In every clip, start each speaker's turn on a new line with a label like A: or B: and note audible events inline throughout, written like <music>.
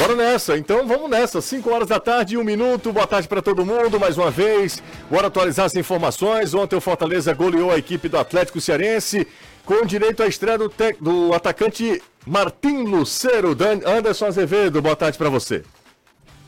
A: Bora nessa, então vamos nessa. 5 horas da tarde, um minuto. Boa tarde para todo mundo mais uma vez. Bora atualizar as informações. Ontem o Fortaleza goleou a equipe do Atlético Cearense com direito à estreia do, te... do atacante Martim Lucero. Dan... Anderson Azevedo, boa tarde para você.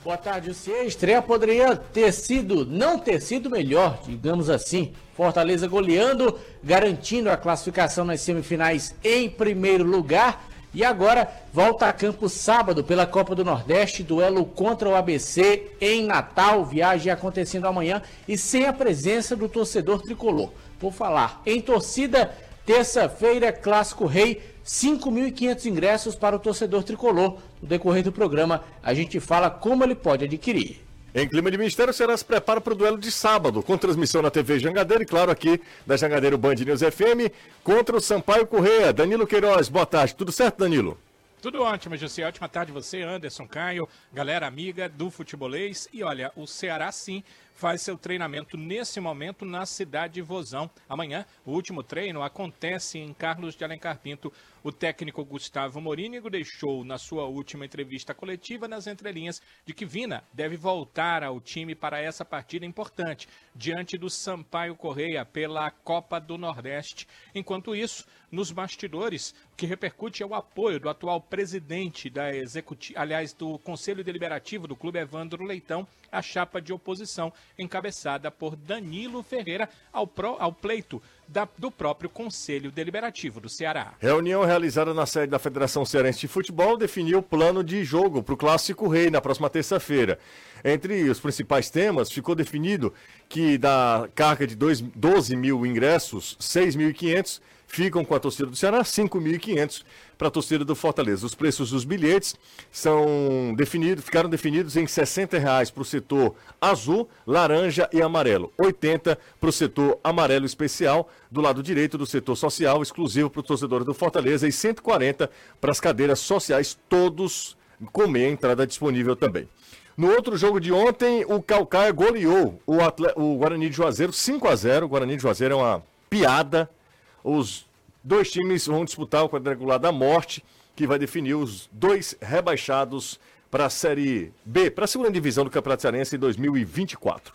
B: Boa tarde, você. A estreia poderia ter sido, não ter sido melhor, digamos assim. Fortaleza goleando, garantindo a classificação nas semifinais em primeiro lugar e agora volta a campo sábado pela Copa do Nordeste, duelo contra o ABC em Natal, viagem acontecendo amanhã e sem a presença do torcedor tricolor. Por falar em torcida, terça-feira, Clássico Rei, 5.500 ingressos para o torcedor tricolor. No decorrer do programa, a gente fala como ele pode adquirir.
A: Em clima de mistério, será se prepara para o duelo de sábado, com transmissão na TV Jangadeiro e, claro, aqui da Jangadeiro Band News FM, contra o Sampaio Correia. Danilo Queiroz, boa tarde. Tudo certo, Danilo?
C: Tudo ótimo, José. Ótima tarde você, Anderson Caio, galera amiga do futebolês. E olha, o Ceará sim faz seu treinamento nesse momento na cidade de Vozão. Amanhã, o último treino acontece em Carlos de Alencar Pinto. O técnico Gustavo Morínigo deixou na sua última entrevista coletiva nas entrelinhas de que Vina deve voltar ao time para essa partida importante diante do Sampaio Correia pela Copa do Nordeste. Enquanto isso, nos bastidores, o que repercute é o apoio do atual presidente da executiva, aliás, do Conselho Deliberativo do Clube Evandro Leitão, a chapa de oposição encabeçada por Danilo Ferreira ao, pro, ao pleito da, do próprio Conselho Deliberativo do Ceará.
A: Reunião realizada na sede da Federação Cearense de Futebol definiu o plano de jogo para o Clássico Rei na próxima terça-feira. Entre os principais temas, ficou definido que da carga de dois, 12 mil ingressos, 6.500 ficam com a torcida do Ceará, 5.500 para a torcida do Fortaleza. Os preços dos bilhetes são definidos, ficaram definidos em 60 reais para o setor azul, laranja e amarelo, 80 para o setor amarelo especial, do lado direito do setor social, exclusivo para os torcedores do Fortaleza, e 140 para as cadeiras sociais, todos com meia entrada disponível também. No outro jogo de ontem, o Calcaia goleou o, o Guarani de Juazeiro 5 a 0 O Guarani de Juazeiro é uma piada os dois times vão disputar o quadrangular da morte, que vai definir os dois rebaixados para a Série B, para a segunda divisão do Campeonato Cearense em 2024.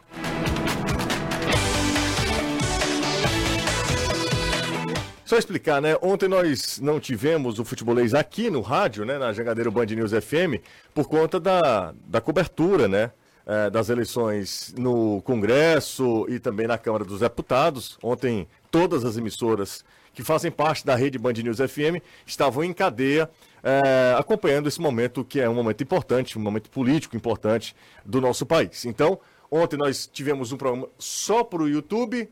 A: Só explicar, né? Ontem nós não tivemos o futebolês aqui no rádio, né? Na Jangadeiro Band News FM, por conta da, da cobertura, né? É, das eleições no Congresso e também na Câmara dos Deputados. Ontem todas as emissoras que fazem parte da rede Band News FM estavam em cadeia é, acompanhando esse momento que é um momento importante, um momento político importante do nosso país. Então, ontem nós tivemos um programa só para o YouTube,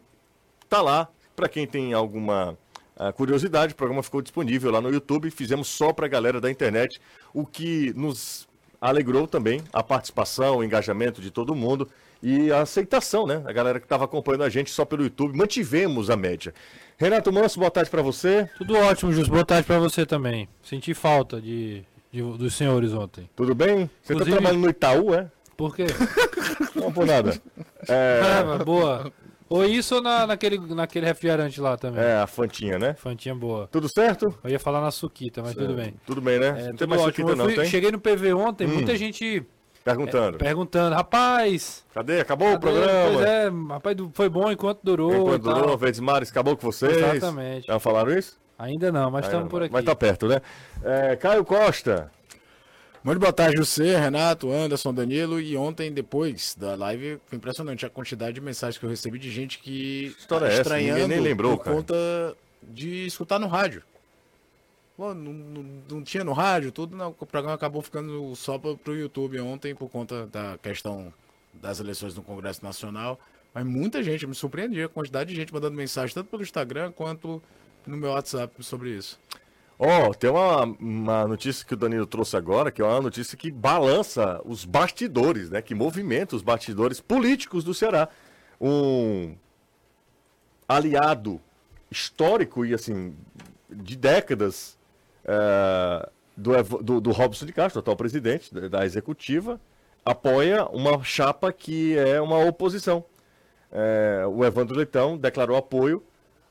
A: tá lá, para quem tem alguma uh, curiosidade, o programa ficou disponível lá no YouTube, fizemos só para a galera da internet, o que nos alegrou também a participação, o engajamento de todo mundo e a aceitação, né? A galera que estava acompanhando a gente só pelo YouTube, mantivemos a média. Renato Manso, boa tarde para você.
D: Tudo ótimo, Jus. Boa tarde para você também. Senti falta de, de, dos senhores ontem.
A: Tudo bem? Você está trabalhando no Itaú, é?
D: Por quê? <laughs>
A: Não por nada.
D: É... Ah, boa. Ou isso ou na, naquele, naquele refrigerante lá também.
A: É, a Fantinha, né?
D: Fantinha boa.
A: Tudo certo?
D: Eu ia falar na Suquita, mas tudo bem.
A: Tudo bem, né?
D: É, não tem mais ótimo. Suquita, não, fui, tem? Cheguei no PV ontem, hum. muita gente
A: Perguntando.
D: É, perguntando, rapaz.
A: Cadê? Acabou cadê? o programa?
D: Pois é, rapaz, foi bom enquanto durou.
A: Enquanto durou, Verdes Mares acabou com vocês.
D: Exatamente.
A: Já falaram isso?
D: Ainda não, mas estamos por aqui.
A: Mas tá perto, né? É, Caio Costa.
E: Muito boa tarde, você, Renato, Anderson, Danilo. E ontem, depois da live, foi impressionante a quantidade de mensagens que eu recebi de gente que
A: História tá é estranhando essa? nem lembrou,
E: por cara. conta de escutar no rádio. Não, não, não, tinha no rádio, tudo, não, o programa acabou ficando só para o YouTube ontem por conta da questão das eleições no Congresso Nacional. Mas muita gente, me surpreendia a quantidade de gente mandando mensagem, tanto pelo Instagram quanto no meu WhatsApp sobre isso.
A: Ó, oh, tem uma, uma notícia que o Danilo trouxe agora, que é uma notícia que balança os bastidores, né? Que movimenta os bastidores políticos do Ceará. Um aliado histórico e assim de décadas é, do, do, do, Robson de Castro, atual presidente da, da, executiva, apoia uma chapa que é uma oposição. É, o Evandro Leitão declarou apoio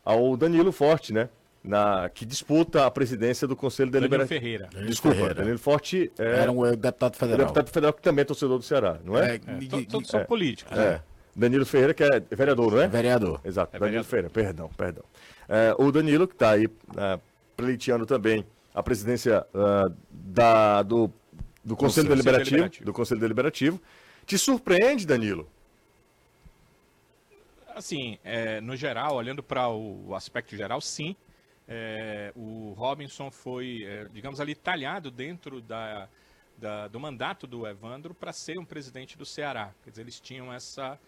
A: ao Danilo Forte, né? na, que disputa a presidência do Conselho
C: Danilo
A: Deliberativo.
C: Ferreira.
A: Desculpa,
E: Ferreira.
A: Danilo Forte é,
E: Era um deputado federal.
A: deputado federal que também é torcedor do Ceará, não é?
E: É,
C: É,
E: e-
C: to-
E: e-
C: todos são
A: é.
C: políticos.
A: É. Danilo Ferreira, que é vereador, não é?
E: vereador.
A: Exato,
C: É
A: Danilo
C: vereador.
A: Ferreira, perdão, perdão. É, o Danilo, que está aí é, pleiteando também a presidência ah, da, do, do Conselho,
C: Conselho
A: Deliberativo,
C: Deliberativo.
A: do Conselho Deliberativo. Te surpreende, Danilo?
C: Assim, é, no geral, olhando para o aspecto geral, sim. É, o Robinson foi, é, digamos ali, talhado dentro da, da- do mandato do Evandro para ser um presidente do Ceará. Quer dizer, eles tinham essa,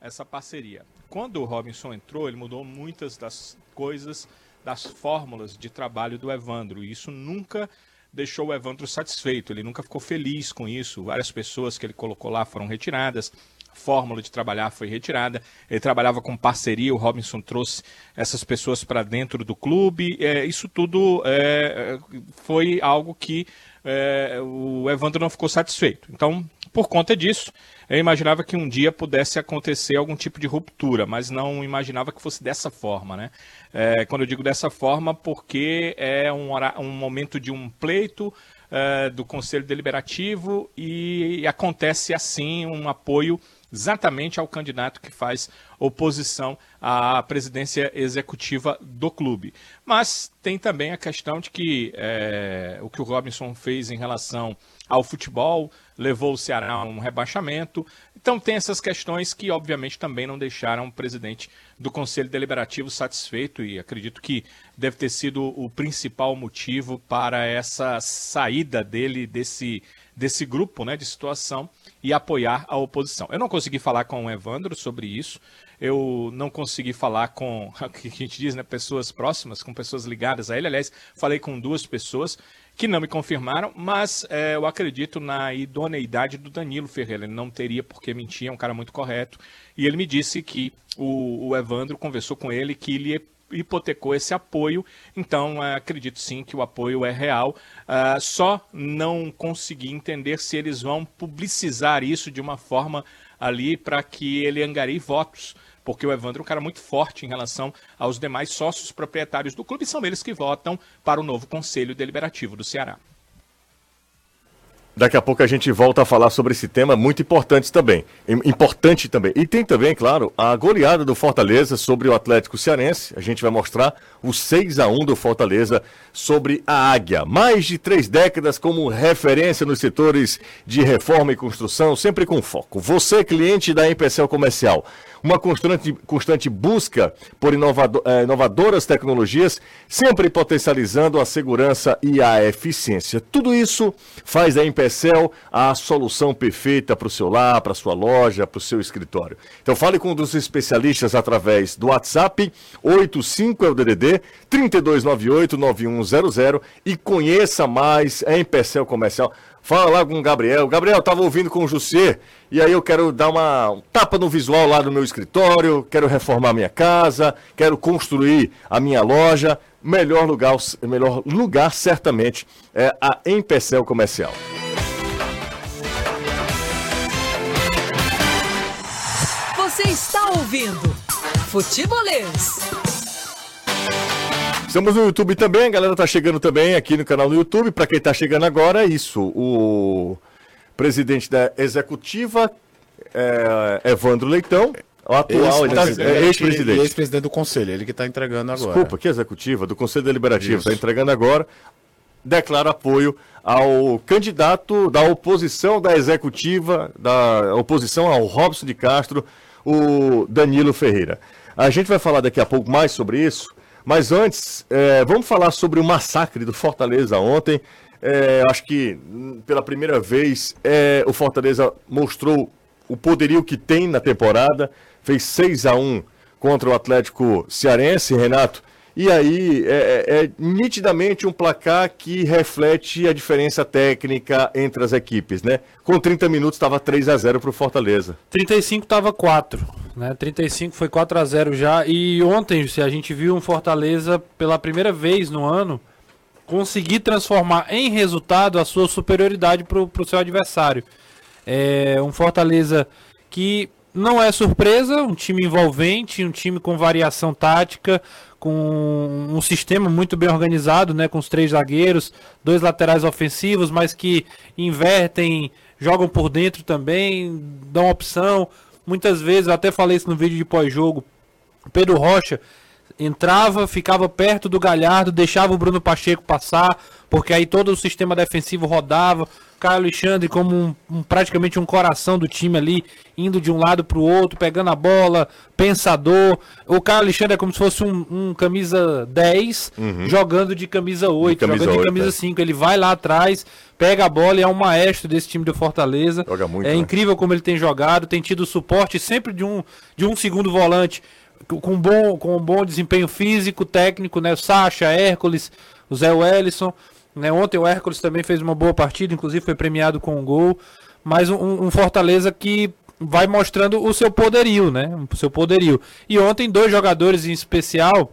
C: essa parceria. Quando o Robinson entrou, ele mudou muitas das coisas, das fórmulas de trabalho do Evandro. E isso nunca deixou o Evandro satisfeito, ele nunca ficou feliz com isso. Várias pessoas que ele colocou lá foram retiradas, a fórmula de trabalhar foi retirada. Ele trabalhava com parceria, o Robinson trouxe essas pessoas para dentro do clube. É, isso tudo é, foi algo que é, o Evandro não ficou satisfeito. Então, por conta disso, eu imaginava que um dia pudesse acontecer algum tipo de ruptura, mas não imaginava que fosse dessa forma, né? É, quando eu digo dessa forma, porque é um, um momento de um pleito é, do Conselho Deliberativo e acontece assim um apoio exatamente ao candidato que faz oposição à presidência executiva do clube. Mas tem também a questão de que é, o que o Robinson fez em relação ao futebol levou o Ceará a um rebaixamento. Então tem essas questões que obviamente também não deixaram o presidente do Conselho Deliberativo satisfeito e acredito que deve ter sido o principal motivo para essa saída dele desse desse grupo né, de situação e apoiar a oposição. Eu não consegui falar com o Evandro sobre isso, eu não consegui falar com, <laughs> o que a gente diz, né, pessoas próximas, com pessoas ligadas a ele. Aliás, falei com duas pessoas que não me confirmaram, mas é, eu acredito na idoneidade do Danilo Ferreira. Ele não teria por que mentir, é um cara muito correto. E ele me disse que o, o Evandro conversou com ele que ele hipotecou esse apoio, então eh, acredito sim que o apoio é real. Ah, só não consegui entender se eles vão publicizar isso de uma forma ali para que ele angarie votos, porque o Evandro é um cara muito forte em relação aos demais sócios proprietários do clube, são eles que votam para o novo Conselho Deliberativo do Ceará.
A: Daqui a pouco a gente volta a falar sobre esse tema muito importante também. Im- Importante também. E tem também, claro, a goleada do Fortaleza sobre o Atlético Cearense. A gente vai mostrar o 6 a 1 do Fortaleza sobre a Águia. Mais de três décadas como referência nos setores de reforma e construção, sempre com foco. Você, cliente da Empecel Comercial, uma constante, constante busca por inovado- eh, inovadoras tecnologias, sempre potencializando a segurança e a eficiência. Tudo isso faz da Empecel a solução perfeita para o seu lar, para a sua loja, para o seu escritório. Então fale com um dos especialistas através do WhatsApp 85 é o DDD 3298-9100 e conheça mais a Empecel Comercial. Fala lá com o Gabriel. Gabriel, estava ouvindo com o Jussier e aí eu quero dar uma um tapa no visual lá do meu escritório, quero reformar minha casa, quero construir a minha loja. Melhor lugar, melhor lugar certamente é a Empecel Comercial.
F: Você está ouvindo Futebolês.
A: Estamos no YouTube também, a galera tá chegando também aqui no canal no YouTube. Para quem tá chegando agora, é isso. O presidente da executiva, é, Evandro Leitão, o atual, ele tá- é, ex-presidente.
E: ex-presidente do conselho, ele que está entregando agora.
A: Desculpa, que executiva, do Conselho Deliberativo, está entregando agora, declara apoio ao candidato da oposição da executiva, da oposição ao Robson de Castro, o Danilo Ferreira. A gente vai falar daqui a pouco mais sobre isso, mas antes, é, vamos falar sobre o massacre do Fortaleza ontem. É, acho que hum, pela primeira vez é, o Fortaleza mostrou o poderio que tem na temporada, fez 6 a 1 contra o Atlético Cearense, Renato. E aí é, é- é nitidamente um placar que reflete a diferença técnica entre as equipes, né? Com 30 minutos estava 3 a 0 para o Fortaleza.
D: 35 tava 4, né? 35 foi 4 a 0 já. E ontem, se a gente viu um Fortaleza pela primeira vez no ano conseguir transformar em resultado a sua superioridade pro, pro seu adversário. É um Fortaleza que não é surpresa, um time envolvente, um time com variação tática, com um sistema muito bem organizado, né, com os três zagueiros, dois laterais ofensivos, mas que invertem, jogam por dentro também, dão opção. Muitas vezes, eu até falei isso no vídeo de pós-jogo, Pedro Rocha entrava, ficava perto do Galhardo, deixava o Bruno Pacheco passar, porque aí todo o sistema defensivo rodava. Caio Alexandre como um, um, praticamente um coração do time ali, indo de um lado para o outro, pegando a bola, pensador. O Caio Alexandre é como se fosse um, um camisa 10, uhum. jogando de camisa 8, de camisa jogando 8, de camisa é. 5. Ele vai lá atrás, pega a bola e é um maestro desse time do Fortaleza.
A: Joga muito,
D: é
A: né?
D: incrível como ele tem jogado, tem tido suporte sempre de um, de um segundo volante com bom, com um bom desempenho físico, técnico, né? O Sacha, Hércules, o Zé Wellison. Né? Ontem o Hércules também fez uma boa partida, inclusive foi premiado com um gol. Mas um, um Fortaleza que vai mostrando o seu poderio, né? O seu poderio. E ontem dois jogadores em especial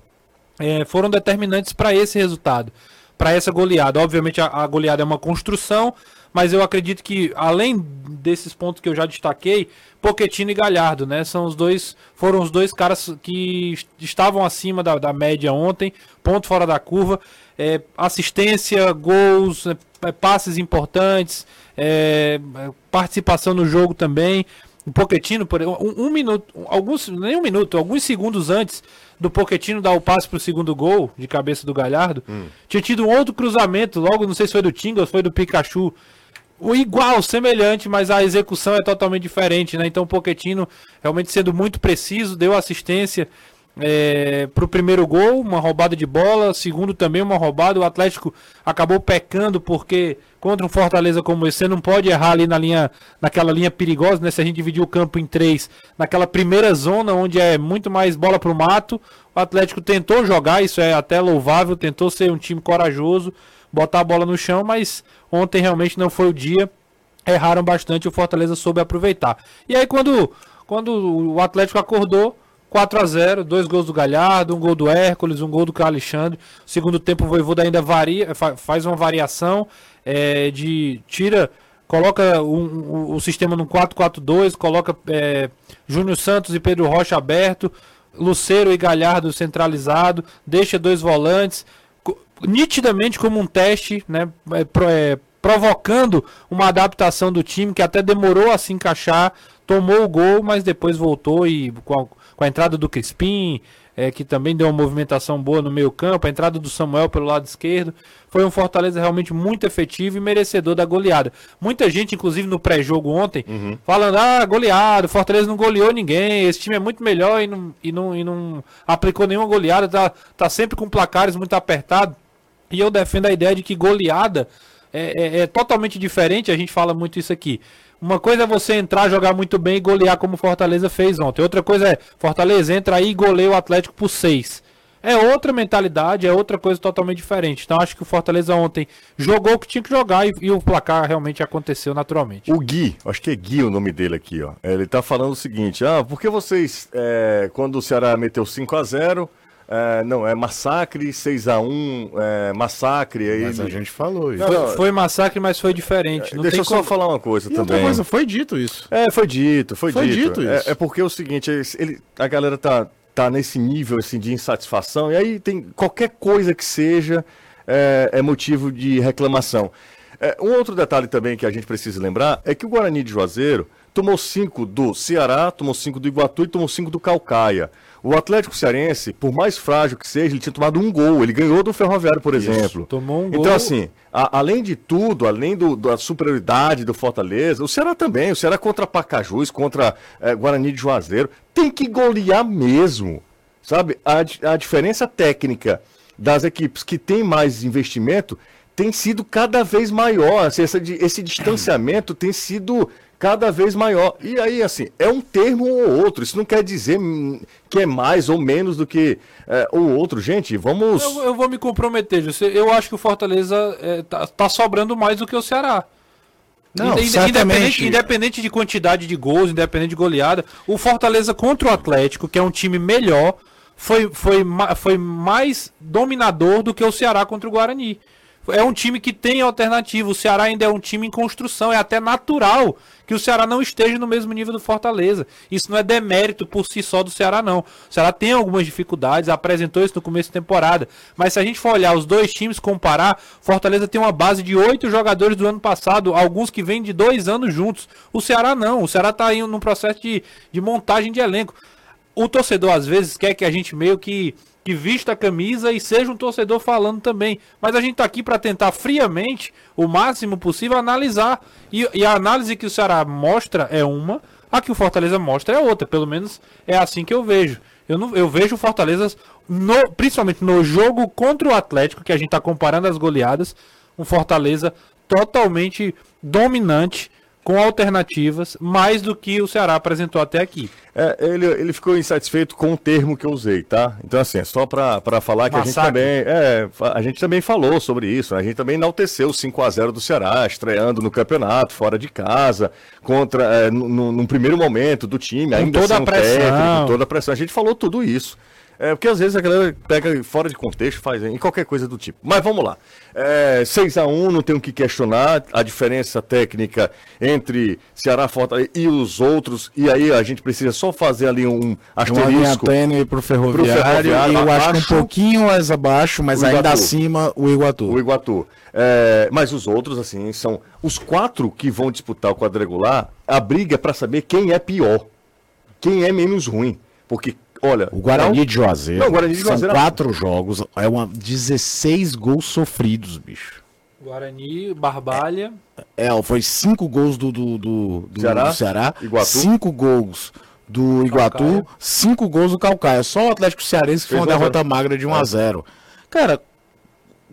D: é, foram determinantes para esse resultado, para essa goleada. Obviamente a, a, goleada é uma construção, mas eu acredito que além desses pontos que eu já destaquei, Poquetino e Galhardo, né? São os dois, foram os dois caras que estavam acima da, da média ontem, ponto fora da curva é, assistência, gols, é, é, passes importantes, é, participação no jogo também. O Poquetino, por um, um, minuto, alguns, nem um minuto, alguns segundos antes do Poquetino dar o passe para o segundo gol de cabeça do Galhardo, hum. tinha tido um outro cruzamento, logo não sei se foi do Tinga ou foi do Pikachu, o igual, semelhante, mas a execução é totalmente diferente, né? Então o Poquetino realmente sendo muito preciso, deu assistência, é, para o primeiro gol, uma roubada de bola, segundo também uma roubada. O Atlético acabou pecando porque contra um Fortaleza como esse, você não pode errar ali na linha, naquela linha perigosa, né? Se a gente dividir o campo em três, naquela primeira zona onde é muito mais bola para o mato, o Atlético tentou jogar, isso é até louvável, tentou ser um time corajoso, botar a bola no chão, mas ontem realmente não foi o dia. Erraram bastante, o Fortaleza soube aproveitar. E aí quando, quando o Atlético acordou, 4 a 0 dois gols do Galhardo, um gol do Hércules, um gol do Alexandre. Segundo tempo, o Voivoda ainda varia, faz uma variação é, de tira, coloca o sistema no 4-4-2, coloca é, Júnior Santos e Pedro Rocha aberto, Luceiro e Galhardo centralizado, deixa dois volantes, nitidamente como um teste, né, é, é, provocando uma adaptação do time que até demorou a se encaixar, tomou o gol, mas depois voltou e com com a entrada do Crispim, é, que também deu uma movimentação boa no meio campo, a entrada do Samuel pelo lado esquerdo. Foi um Fortaleza realmente muito efetivo e merecedor da goleada. Muita gente, inclusive no pré-jogo ontem, uhum. falando: ah, goleado, Fortaleza não goleou ninguém, esse time é muito melhor e não, e não, e não aplicou nenhuma goleada, tá, tá sempre com placares muito apertados. E eu defendo a ideia de que goleada é, é, é totalmente diferente, a gente fala muito isso aqui. Uma coisa é você entrar, jogar muito bem e golear como Fortaleza fez ontem. Outra coisa é, Fortaleza entra aí e goleia o Atlético por 6. É outra mentalidade, é outra coisa totalmente diferente. Então acho que o Fortaleza ontem jogou o que tinha que jogar e, e o placar realmente aconteceu naturalmente.
A: O Gui, acho que é Gui o nome dele aqui, ó. Ele tá falando o seguinte: ah, por que vocês, é, quando o Ceará meteu 5 a 0 é, não, é massacre, 6x1, é, massacre. Aí...
E: Mas a gente falou isso.
D: Foi, foi massacre, mas foi diferente.
A: Não Deixa eu só como... falar uma coisa e também. Coisa,
E: foi dito isso.
A: É, foi dito, foi, foi dito. dito é, é, porque é o seguinte, ele, a galera tá, tá nesse nível assim, de insatisfação, e aí tem qualquer coisa que seja é, é motivo de reclamação. É, um outro detalhe também que a gente precisa lembrar é que o Guarani de Juazeiro tomou cinco do Ceará, tomou cinco do Iguatu e tomou cinco do Calcaia. O Atlético Cearense, por mais frágil que seja, ele tinha tomado um gol. Ele ganhou do Ferroviário, por Isso, exemplo.
D: Tomou um
A: então, gol. Então, assim, a, além de tudo, além do, da superioridade do Fortaleza, o Ceará também. O Ceará contra Pacajus, contra é, Guarani de Juazeiro, tem que golear mesmo. Sabe? A, a diferença técnica das equipes que têm mais investimento tem sido cada vez maior. Assim, esse, esse distanciamento tem sido cada vez maior. E aí, assim, é um termo ou outro. Isso não quer dizer que é mais ou menos do que é, o outro. Gente, vamos.
D: Eu, eu, vou me comprometer, José. Eu acho que o Fortaleza é, tá, tá sobrando mais do que o Ceará.
E: Não,
D: independente, independente de quantidade de gols, independente de goleada, o Fortaleza contra o Atlético, que é um time melhor, foi, foi, foi mais dominador do que o Ceará contra o Guarani. É um time que tem alternativa. O Ceará ainda é um time em construção. É até natural que o Ceará não esteja no mesmo nível do Fortaleza. Isso não é demérito por si só do Ceará, não. O Ceará tem algumas dificuldades, apresentou isso no começo da temporada. Mas se a gente for olhar os dois times, comparar, Fortaleza tem uma base de oito jogadores do ano passado, alguns que vêm de dois anos juntos. O Ceará não. O Ceará está indo num processo de, de montagem de elenco. O torcedor, às vezes, quer que a gente meio que que vista a camisa e seja um torcedor falando também. Mas a gente está aqui para tentar friamente, o máximo possível, analisar. E, e, a análise que o Ceará mostra é uma, a que o Fortaleza mostra é outra. Pelo menos é assim que eu vejo. Eu, não, eu vejo o Fortaleza, no, principalmente no jogo contra o Atlético, que a gente está comparando as goleadas, um Fortaleza totalmente dominante com alternativas, mais do que o Ceará apresentou até aqui.
A: É, ele, ele ficou insatisfeito com o termo que eu usei, tá? Então, assim, é só para falar que Massacre. a gente também. É, a gente também falou sobre isso, né? A gente também enalteceu o 5 a 0 do Ceará, estreando no campeonato, fora de casa, contra. É, no, num primeiro momento do time, ainda
D: com toda a pressão. Técnico,
A: toda a pressão. A gente falou tudo isso. É, porque às vezes a galera pega fora de contexto, faz em qualquer coisa do tipo. Mas vamos lá. É, 6 a 1 não tem o que questionar a diferença técnica entre Ceará, Fortaleza e os outros. E aí a gente precisa só fazer ali um
E: asterisco. Pro ferroviário, pro ferroviário. E eu acho que um pouquinho mais abaixo, mas ainda acima o Iguatu.
A: O Iguatu. É, mas os outros, assim, são os quatro que vão disputar o quadrangular. A briga é para saber quem é pior, quem é menos ruim. Porque Olha,
E: o Guarani não, de Juazeiro, não, Guarani de Juazeiro são quatro jogos, é uma 16 gols sofridos, bicho.
D: Guarani, Barbalha.
E: É, é foi cinco gols do, do, do, do Ceará, do Ceará Iguatu. cinco gols do Iguatu, Calcaia. cinco gols do Calcaia. Só o Atlético Cearense que foi uma derrota magra de 1 a 0 é. Cara,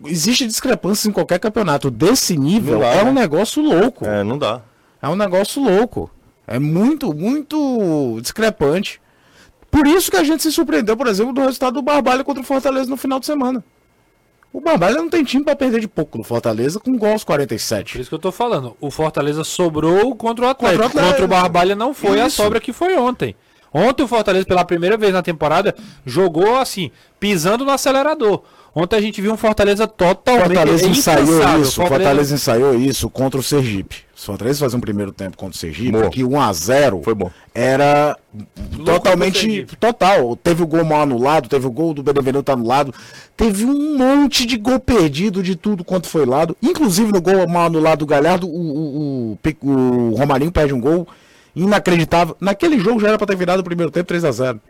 E: existe discrepância em qualquer campeonato. Desse nível, dá, é um né? negócio louco.
A: É, não dá.
E: É um negócio louco. É muito, muito discrepante. Por isso que a gente se surpreendeu, por exemplo, do resultado do Barbalha contra o Fortaleza no final de semana. O Barbalha não tem time para perder de pouco no Fortaleza com gols 47.
D: Por isso que eu tô falando. O Fortaleza sobrou contra o Atlético. Contra o, Atlético. Contra o Barbalha não foi isso. a sobra que foi ontem. Ontem o Fortaleza, pela primeira vez na temporada, jogou assim, pisando no acelerador. Ontem a gente viu um Fortaleza totalmente
E: Fortaleza ensaiou isso, Fortaleza... Fortaleza ensaiou isso contra o Sergipe. Se Fortaleza fazer um primeiro tempo contra o Sergipe, bom. que 1 a 0
A: foi bom.
E: Era totalmente total. Teve o gol mal anulado, teve o gol do Benevenuto anulado, teve um monte de gol perdido de tudo quanto foi lado. Inclusive no gol mal anulado do Galhardo, o, o, o, o Romarinho perde um gol inacreditável. Naquele jogo já era para ter virado o primeiro tempo 3 a 0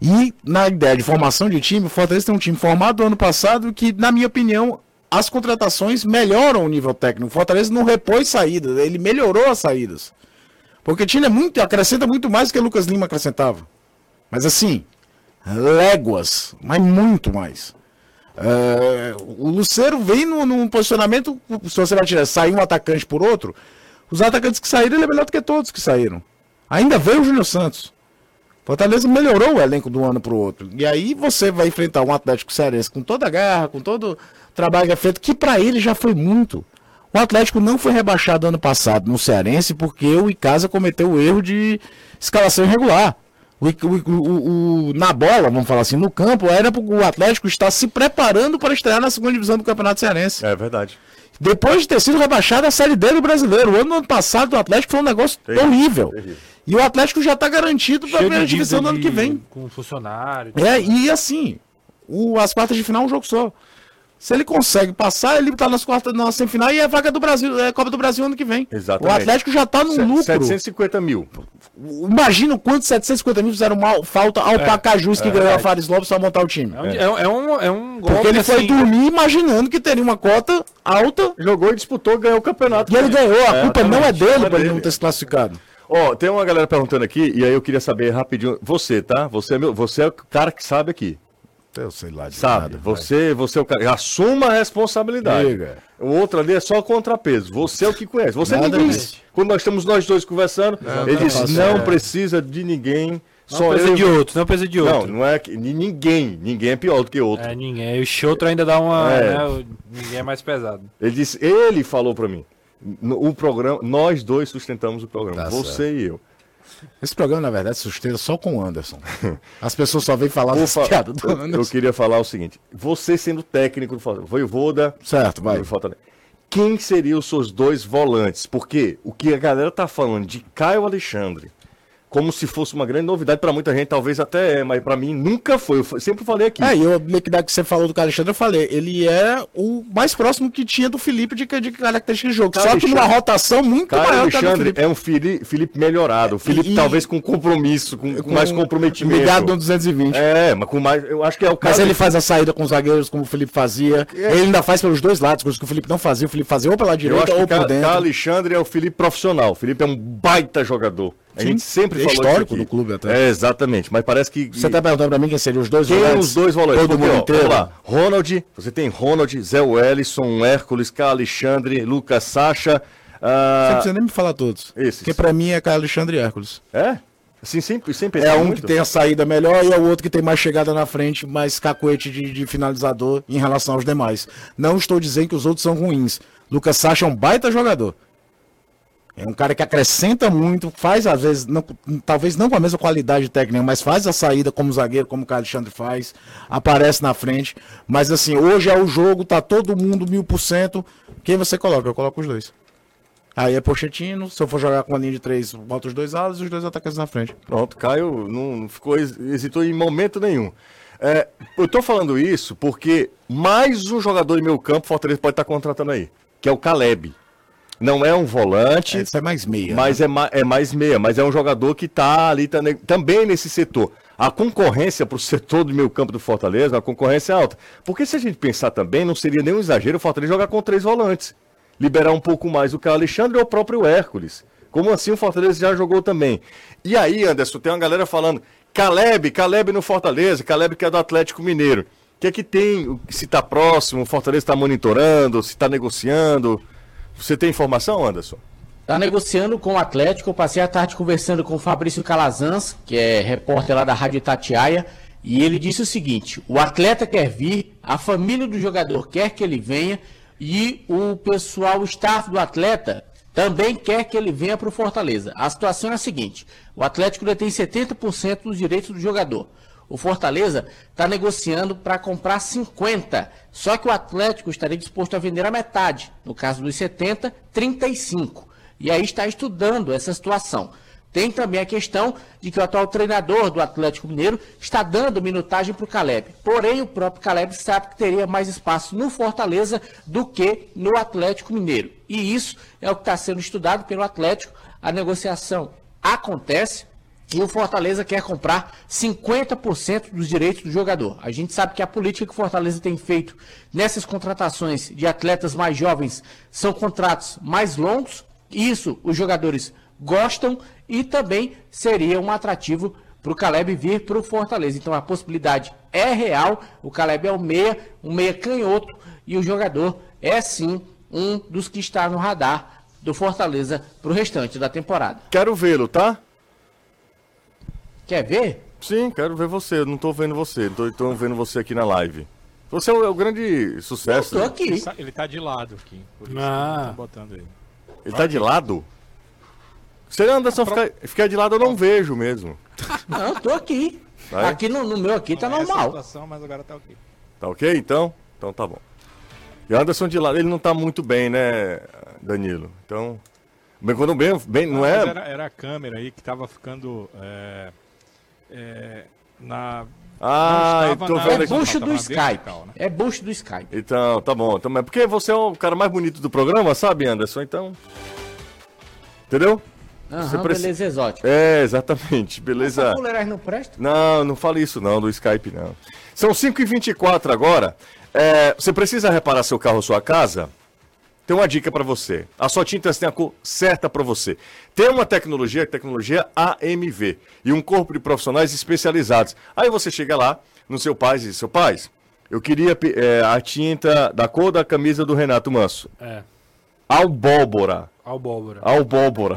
E: e na ideia de formação de time, o Fortaleza tem um time formado ano passado que, na minha opinião, as contratações melhoram o nível técnico. O Fortaleza não repôs saídas, ele melhorou as saídas. Porque time é muito, acrescenta muito mais do que Lucas Lima acrescentava. Mas assim, léguas, mas muito mais. É, o Luceiro vem num, num, posicionamento, se você vai tirar, sair um atacante por outro, os atacantes que saíram, ele é melhor do que todos que saíram. Ainda veio o Júnior Santos. Fortaleza melhorou o elenco do ano para o outro. E aí você vai enfrentar um Atlético Cearense com toda a garra, com todo o trabalho que é feito, que para ele já foi muito. O Atlético não foi rebaixado ano passado no Cearense porque o Icasa cometeu o erro de escalação irregular. O, o, o, o, na bola, vamos falar assim, no campo, era o Atlético estar se preparando para estrear na segunda divisão do Campeonato Cearense.
A: É verdade.
E: Depois de ter sido rebaixado a Série D do brasileiro. O ano, ano passado do Atlético foi um negócio terrível. horrível. Terrível. E o Atlético já está garantido para a primeira divisão do ano que vem.
D: Com funcionário.
E: É, e assim, o, as quartas de final é um jogo só. Se ele consegue passar, ele está nas quartas, na semifinal e é vaga do Brasil, é Copa do Brasil ano que vem.
A: Exatamente.
E: O Atlético já está no Se, lucro.
A: 750 mil.
E: Imagina quantos 750 mil fizeram mal, falta ao é, Pacajus que é, ganhou é, a Fares Lopes para montar o time.
D: É, um, é, é um, é um
E: golpe Porque ele assim, foi dormir imaginando que teria uma cota alta.
A: Jogou e disputou, ganhou o campeonato.
E: E ele ganhou, a culpa não é dele para ele não ter se classificado.
A: Ó, oh, tem uma galera perguntando aqui, e aí eu queria saber rapidinho. Você, tá? Você é, meu, você é o cara que sabe aqui.
E: Eu sei lá de
A: Sabe, nada, você, você é o cara. Assuma a responsabilidade. Liga. O outro ali é só contrapeso. Você é o que conhece. Você nada ninguém. Mesmo. Quando nós estamos nós dois conversando, não, ele disse: não é. precisa de ninguém.
D: Não só precisa eu... de outro, não precisa de outro.
A: Não, não é que ninguém, ninguém é pior do que outro.
D: É, ninguém. O outro ainda dá uma. É. Né, ninguém é mais pesado.
A: Ele disse, ele falou para mim. O programa, nós dois sustentamos o programa, tá você certo. e eu.
E: Esse programa, na verdade, sustenta só com o Anderson. As pessoas só vêm falar das
A: fa-
E: piadas do
A: eu, eu
E: Anderson.
A: queria falar o seguinte: você sendo técnico do Fortaleza, Voivoda,
E: Certo, vai.
A: Fortaleza, quem seriam os seus dois volantes? Porque o que a galera tá falando de Caio Alexandre, como se fosse uma grande novidade para muita gente, talvez até é, mas para mim nunca foi. Eu sempre falei aqui.
E: É, e eu, meio que da que você falou do Alexandre, eu falei, ele é o mais próximo que tinha do Felipe de, de característica de jogo.
A: Caio
E: só que numa rotação muito
A: Caio
E: maior
A: Alexandre é um Fili- Felipe melhorado. O Felipe
E: E-
A: talvez com compromisso, com, com mais comprometimento.
E: Ligado no 220.
A: É, mas com mais. Eu acho que é o
E: Mas
A: Caio
E: ele faz a saída com os zagueiros, como o Felipe fazia. Ele ainda faz pelos dois lados, coisa que o Felipe não fazia. O Felipe fazia ou pela
A: Eu
E: direita
A: acho
E: ou
A: que
E: por dentro.
A: Caio Alexandre é o Felipe profissional. O Felipe é um baita jogador. A
E: Sim,
A: gente sempre
E: é
A: falou
E: histórico do clube até.
A: É, exatamente. Mas parece que.
E: Você tá perguntando pra mim quem seriam os dois
A: Quem
E: volantes?
A: os dois volantes?
E: Todo
A: Porque,
E: mundo
A: ó,
E: inteiro?
A: Lá. Ronald, você tem Ronald, Zé Wellison, Hércules, Caio Alexandre, Lucas Sacha.
E: Você não
A: ah,
E: precisa nem me falar todos.
A: Esses.
E: Porque pra mim é Caio Alexandre e Hércules.
A: É? Assim, sempre, sempre
E: É um
A: muito?
E: que tem a saída melhor e é o outro que tem mais chegada na frente, mais cacoete de, de finalizador em relação aos demais. Não estou dizendo que os outros são ruins. Lucas Sacha é um baita jogador. É um cara que acrescenta muito, faz às vezes, não- talvez não com a mesma qualidade técnica, mas faz a saída como zagueiro, como o Caio Alexandre faz, aparece na frente. Mas assim, hoje é o jogo, tá todo mundo mil por cento. Quem você coloca? Eu coloco os dois. Aí é Pochettino, se eu for jogar com a linha de três, bota os dois alas e os dois atacantes na frente.
A: Pronto, Caio não ficou, hesitou em momento nenhum. É, eu tô falando isso porque mais um jogador de meio campo, Fortaleza pode estar contratando aí, que é o Caleb. Não é um volante,
E: Esse é mais meia.
A: mas é, ma- é mais meia, mas é um jogador que tá ali tá ne- também nesse setor. A concorrência para o setor do meio campo do Fortaleza, a concorrência é alta. Porque se a gente pensar também, não seria nenhum exagero o Fortaleza jogar com três volantes. Liberar um pouco mais o Caio Alexandre ou o próprio Hércules. Como assim o Fortaleza já jogou também? E aí, Anderson, tem uma galera falando, Caleb, Caleb no Fortaleza, Caleb que é do Atlético Mineiro. O que é que tem, se está próximo, o Fortaleza está monitorando, se está negociando? Você tem informação, Anderson?
B: Tá negociando com o Atlético. Eu passei a tarde conversando com o Fabrício Calazans, que é repórter lá da Rádio Itatiaia, e ele disse o seguinte: o atleta quer vir, a família do jogador quer que ele venha, e o pessoal, o staff do atleta, também quer que ele venha para o Fortaleza. A situação é a seguinte: o Atlético detém 70% dos direitos do jogador. O Fortaleza está negociando para comprar 50. Só que o Atlético estaria disposto a vender a metade. No caso dos 70, 35. E aí está estudando essa situação. Tem também a questão de que o atual treinador do Atlético Mineiro está dando minutagem para o Caleb. Porém, o próprio Caleb sabe que teria mais espaço no Fortaleza do que no Atlético Mineiro. E isso é o que está sendo estudado pelo Atlético. A negociação acontece. E o Fortaleza quer comprar 50% dos direitos do jogador. A gente sabe que a política que o Fortaleza tem feito nessas contratações de atletas mais jovens são contratos mais longos. Isso os jogadores gostam e também seria um atrativo para o Caleb vir para o Fortaleza. Então a possibilidade é real. O Caleb é o meia, um meia canhoto e o jogador é sim um dos que está no radar do Fortaleza para o restante da temporada.
A: Quero vê-lo, tá?
B: Quer ver?
A: Sim, quero ver você. Eu não tô vendo você, tô, tô vendo você aqui na live. Você é o, é o grande sucesso.
B: Estou
A: né?
B: aqui.
C: Ele tá- de lado aqui. Por isso
D: Ah.
C: que eu tô botando ele.
A: Ele tá de lado? Se ele Anderson ficar, ficar de lado, eu não vejo mesmo. <laughs>
B: Não, tô aqui.
A: Vai?
B: Aqui no, no meu aqui tá
C: Não é
B: normal.
C: situação, mas agora tá ok.
A: Tá ok, então? Então tá bom. E o Anderson de lado, ele não tá muito bem, né, Danilo? Então. Bem, quando bem, bem não
C: Mas
A: é.
C: era, era a câmera aí que tava ficando é, é, na.
A: Ah, tô
C: na-
A: vendo
B: É bucho do Skype.
C: né?
B: É bucho do Skype.
A: Então, tá bom. Então, é porque você é o cara mais bonito do programa, sabe, Anderson? Então. Entendeu?
B: Aham,
A: precisa-
B: beleza exótica.
A: É, exatamente. Beleza.
B: Não presta?
A: Não, não fale isso não, do Skype não. São 5h24 agora. É, você precisa reparar seu carro ou sua casa? Tem uma dica para você. A sua tintas tem a cor certa para você. Tem uma tecnologia, tecnologia AMV, e um corpo de profissionais especializados. Aí você chega lá no seu pai e diz, seu pai, eu queria é, a tinta da cor da camisa do Renato Manso.
D: É,
A: Albóbora.
D: abóbora.
A: Albóbora.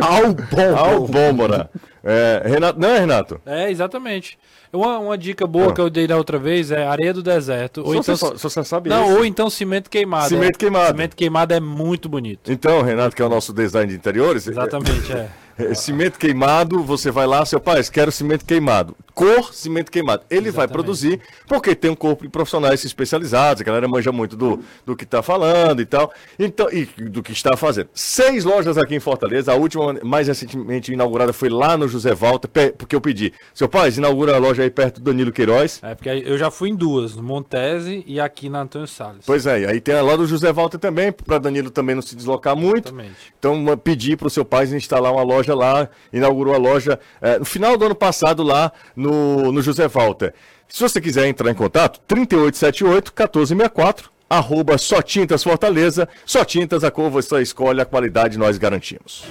E: Albom. <laughs>
A: Albóbora. É, Renato, não é, Renato?
D: É, exatamente. Uma, uma dica boa
A: Ah.
D: que eu dei da outra vez é areia do deserto. Ou
A: Só
D: então,
A: você, só sabe
D: não,
A: isso.
D: ou então cimento queimado.
A: Cimento
D: é.
A: queimado.
D: Cimento queimado é muito bonito.
A: Então, Renato, que é o nosso design de interiores,
D: Exatamente, é. <laughs>
A: É, cimento queimado, você vai lá, seu pai, quero cimento queimado. Cor, cimento queimado. Ele vai produzir, porque tem um corpo de profissionais especializados, a galera manja muito do, do que está falando e tal, então, e do que está fazendo. Seis lojas aqui em Fortaleza, a última, mais recentemente inaugurada, foi lá no José Walter, pe- porque eu pedi, seu pai, inaugura a loja aí perto do Danilo Queiroz.
D: É, porque eu já fui em duas, no Montese e aqui na Antônio Salles.
A: Pois é, aí tem a lá do José Walter também, para Danilo também não se deslocar muito.
D: Exatamente.
A: Então, pedir para o seu pai instalar uma loja lá, inaugurou a loja eh, no final do ano passado lá no, no José Walter. Se você quiser entrar em contato, 3878-1464, arroba Só Tintas Fortaleza. Só Tintas, a cor você escolhe, a qualidade nós garantimos.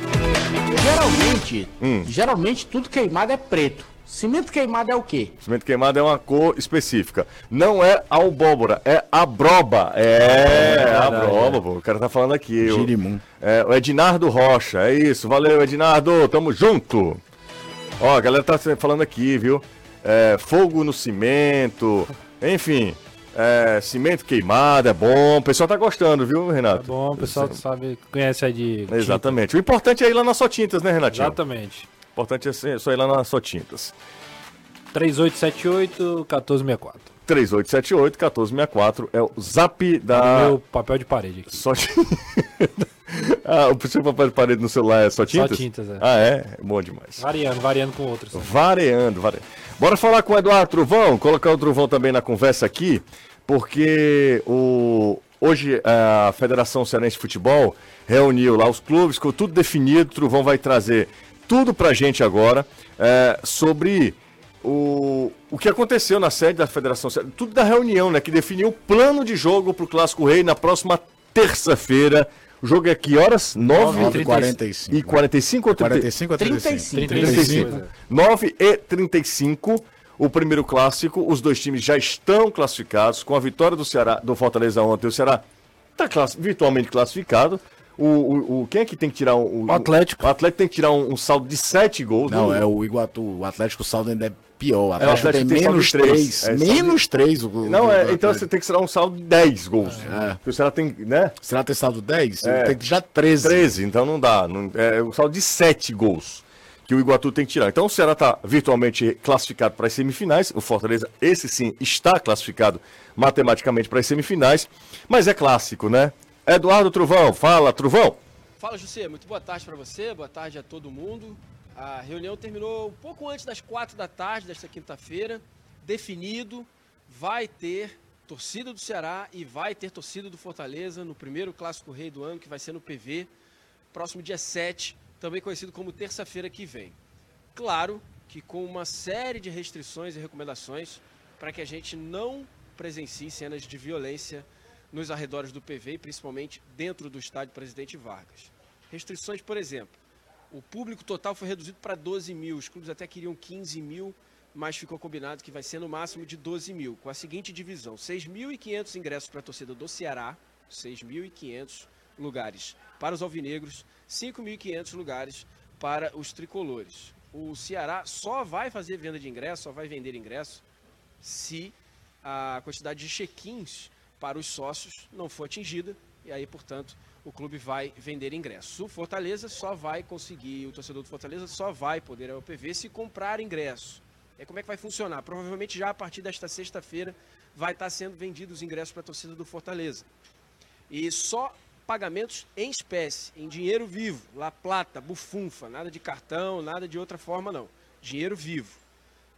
B: Geralmente,
A: Hum.
B: geralmente tudo queimado é preto. Cimento queimado é o quê?
A: Cimento queimado é uma cor específica. Não é abóbora, é a broba. É, a broba, pô. O cara tá falando aqui. o-
E: Girimum.
A: É, o Ednardo Rocha, é isso. Valeu, Ednardo. Tamo junto. Ó, a galera tá falando aqui, viu? É, fogo no cimento. Enfim, é, cimento queimado é bom. O pessoal tá gostando, viu, Renato?
D: bom, o pessoal que sabe, conhece aí de. tinta.
A: Exatamente. O importante é ir lá na Só Tintas, né, Renatinho?
D: Exatamente.
A: O importante é só ir lá na Só Tintas.
D: 3878-1464.
A: 3878-1464 é o zap da.
D: Meu papel de parede aqui.
A: Só Tintas. <laughs> ah, o seu papel de parede no celular é Só Tintas?
D: Tintas, é.
A: Ah, é? Bom demais.
D: Variando, variando com outros.
A: Variando, variando. Bora falar com o Eduardo Truvão, colocar o Truvão também na conversa aqui, porque o... hoje a Federação Cearense de Futebol reuniu lá os clubes, ficou tudo definido, o Truvão vai trazer tudo pra gente agora é, sobre o... o que aconteceu na sede da Federação tudo da reunião, né, que definiu o plano de jogo pro Clássico Rei na próxima terça-feira. O jogo é que horas? 9
E: 9h45.
A: e 45 ou 30?
E: 45 ou 35?
B: 35.
A: 35. 9 e 35. O primeiro clássico, os dois times já estão classificados. Com a vitória do Ceará, do Fortaleza ontem, o Ceará está virtualmente classificado. O, o, o- quem é que tem que tirar o,
D: O Atlético.
A: O Atlético tem que tirar um, um saldo de 7 gols.
E: Não,
A: do-
E: é o Iguatu. O Atlético o saldo ainda é pior. O
A: o
E: Atlético,
A: Atlético
E: tem
A: tem
E: menos
A: de três.
E: 3.
A: É, de-
E: menos 3. O,
A: Não,
E: o-
A: é,
E: o
A: então você tem que tirar um saldo de 10 gols.
E: É.
A: Porque o Ceará tem, né?
E: Será ter saldo 10?
A: É.
E: Tem que já 13.
A: 13, então não dá. Não, é o saldo de 7 gols que o Iguatu tem que tirar. Então o Ceará está virtualmente classificado para as semifinais. O Fortaleza, esse sim, está classificado matematicamente para as semifinais. Mas é clássico, né? Eduardo Truvão, fala, Truvão.
G: Fala, José. Muito boa tarde para você, boa tarde a todo mundo. A reunião terminou um pouco antes das quatro da tarde desta quinta-feira. Definido, vai ter torcida do Ceará e vai ter torcida do Fortaleza no primeiro Clássico Rei do ano, que vai ser no PV, próximo dia 7, também conhecido como terça-feira que vem. Claro que com uma série de restrições e recomendações para que a gente não presencie cenas de violência nos arredores do PV e principalmente dentro do estádio Presidente Vargas. Restrições, por exemplo, o público total foi reduzido para 12 mil, os clubes até queriam 15 mil, mas ficou combinado que vai ser no máximo de 12 mil, com a seguinte divisão: 6.500 ingressos para a torcida do Ceará, 6.500 lugares para os alvinegros, 5.500 lugares para os tricolores. O Ceará só vai fazer venda de ingresso, só vai vender ingresso, se a quantidade de check-ins para os sócios não for atingida, e aí, portanto, o clube vai vender ingressos. O Fortaleza só vai conseguir, o torcedor do Fortaleza só vai poder ao PV se comprar ingresso. É como é que vai funcionar? Provavelmente já a partir desta sexta-feira vai estar sendo vendidos os ingressos para a torcida do Fortaleza. E só pagamentos em espécie, em dinheiro vivo, La Plata, bufunfa, nada de cartão, nada de outra forma não. Dinheiro vivo.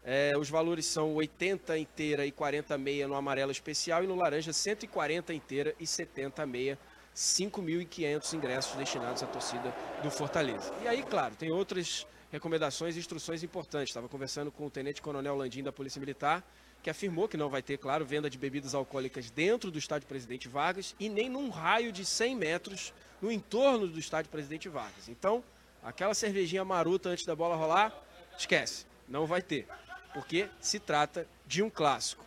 G: É, os valores são 80 inteira e 40 meia no amarelo especial e no laranja 140 inteira e 70 meia. 5.500 ingressos destinados à torcida do Fortaleza. E aí, claro, tem outras recomendações e instruções importantes. Estava conversando com o Tenente Coronel Landim da Polícia Militar, que afirmou que não vai ter, claro, venda de bebidas alcoólicas dentro do estádio Presidente Vargas e nem num raio de 100 metros no entorno do estádio Presidente Vargas. Então, aquela cervejinha maruta antes da bola rolar, esquece, não vai ter, porque se trata de um clássico.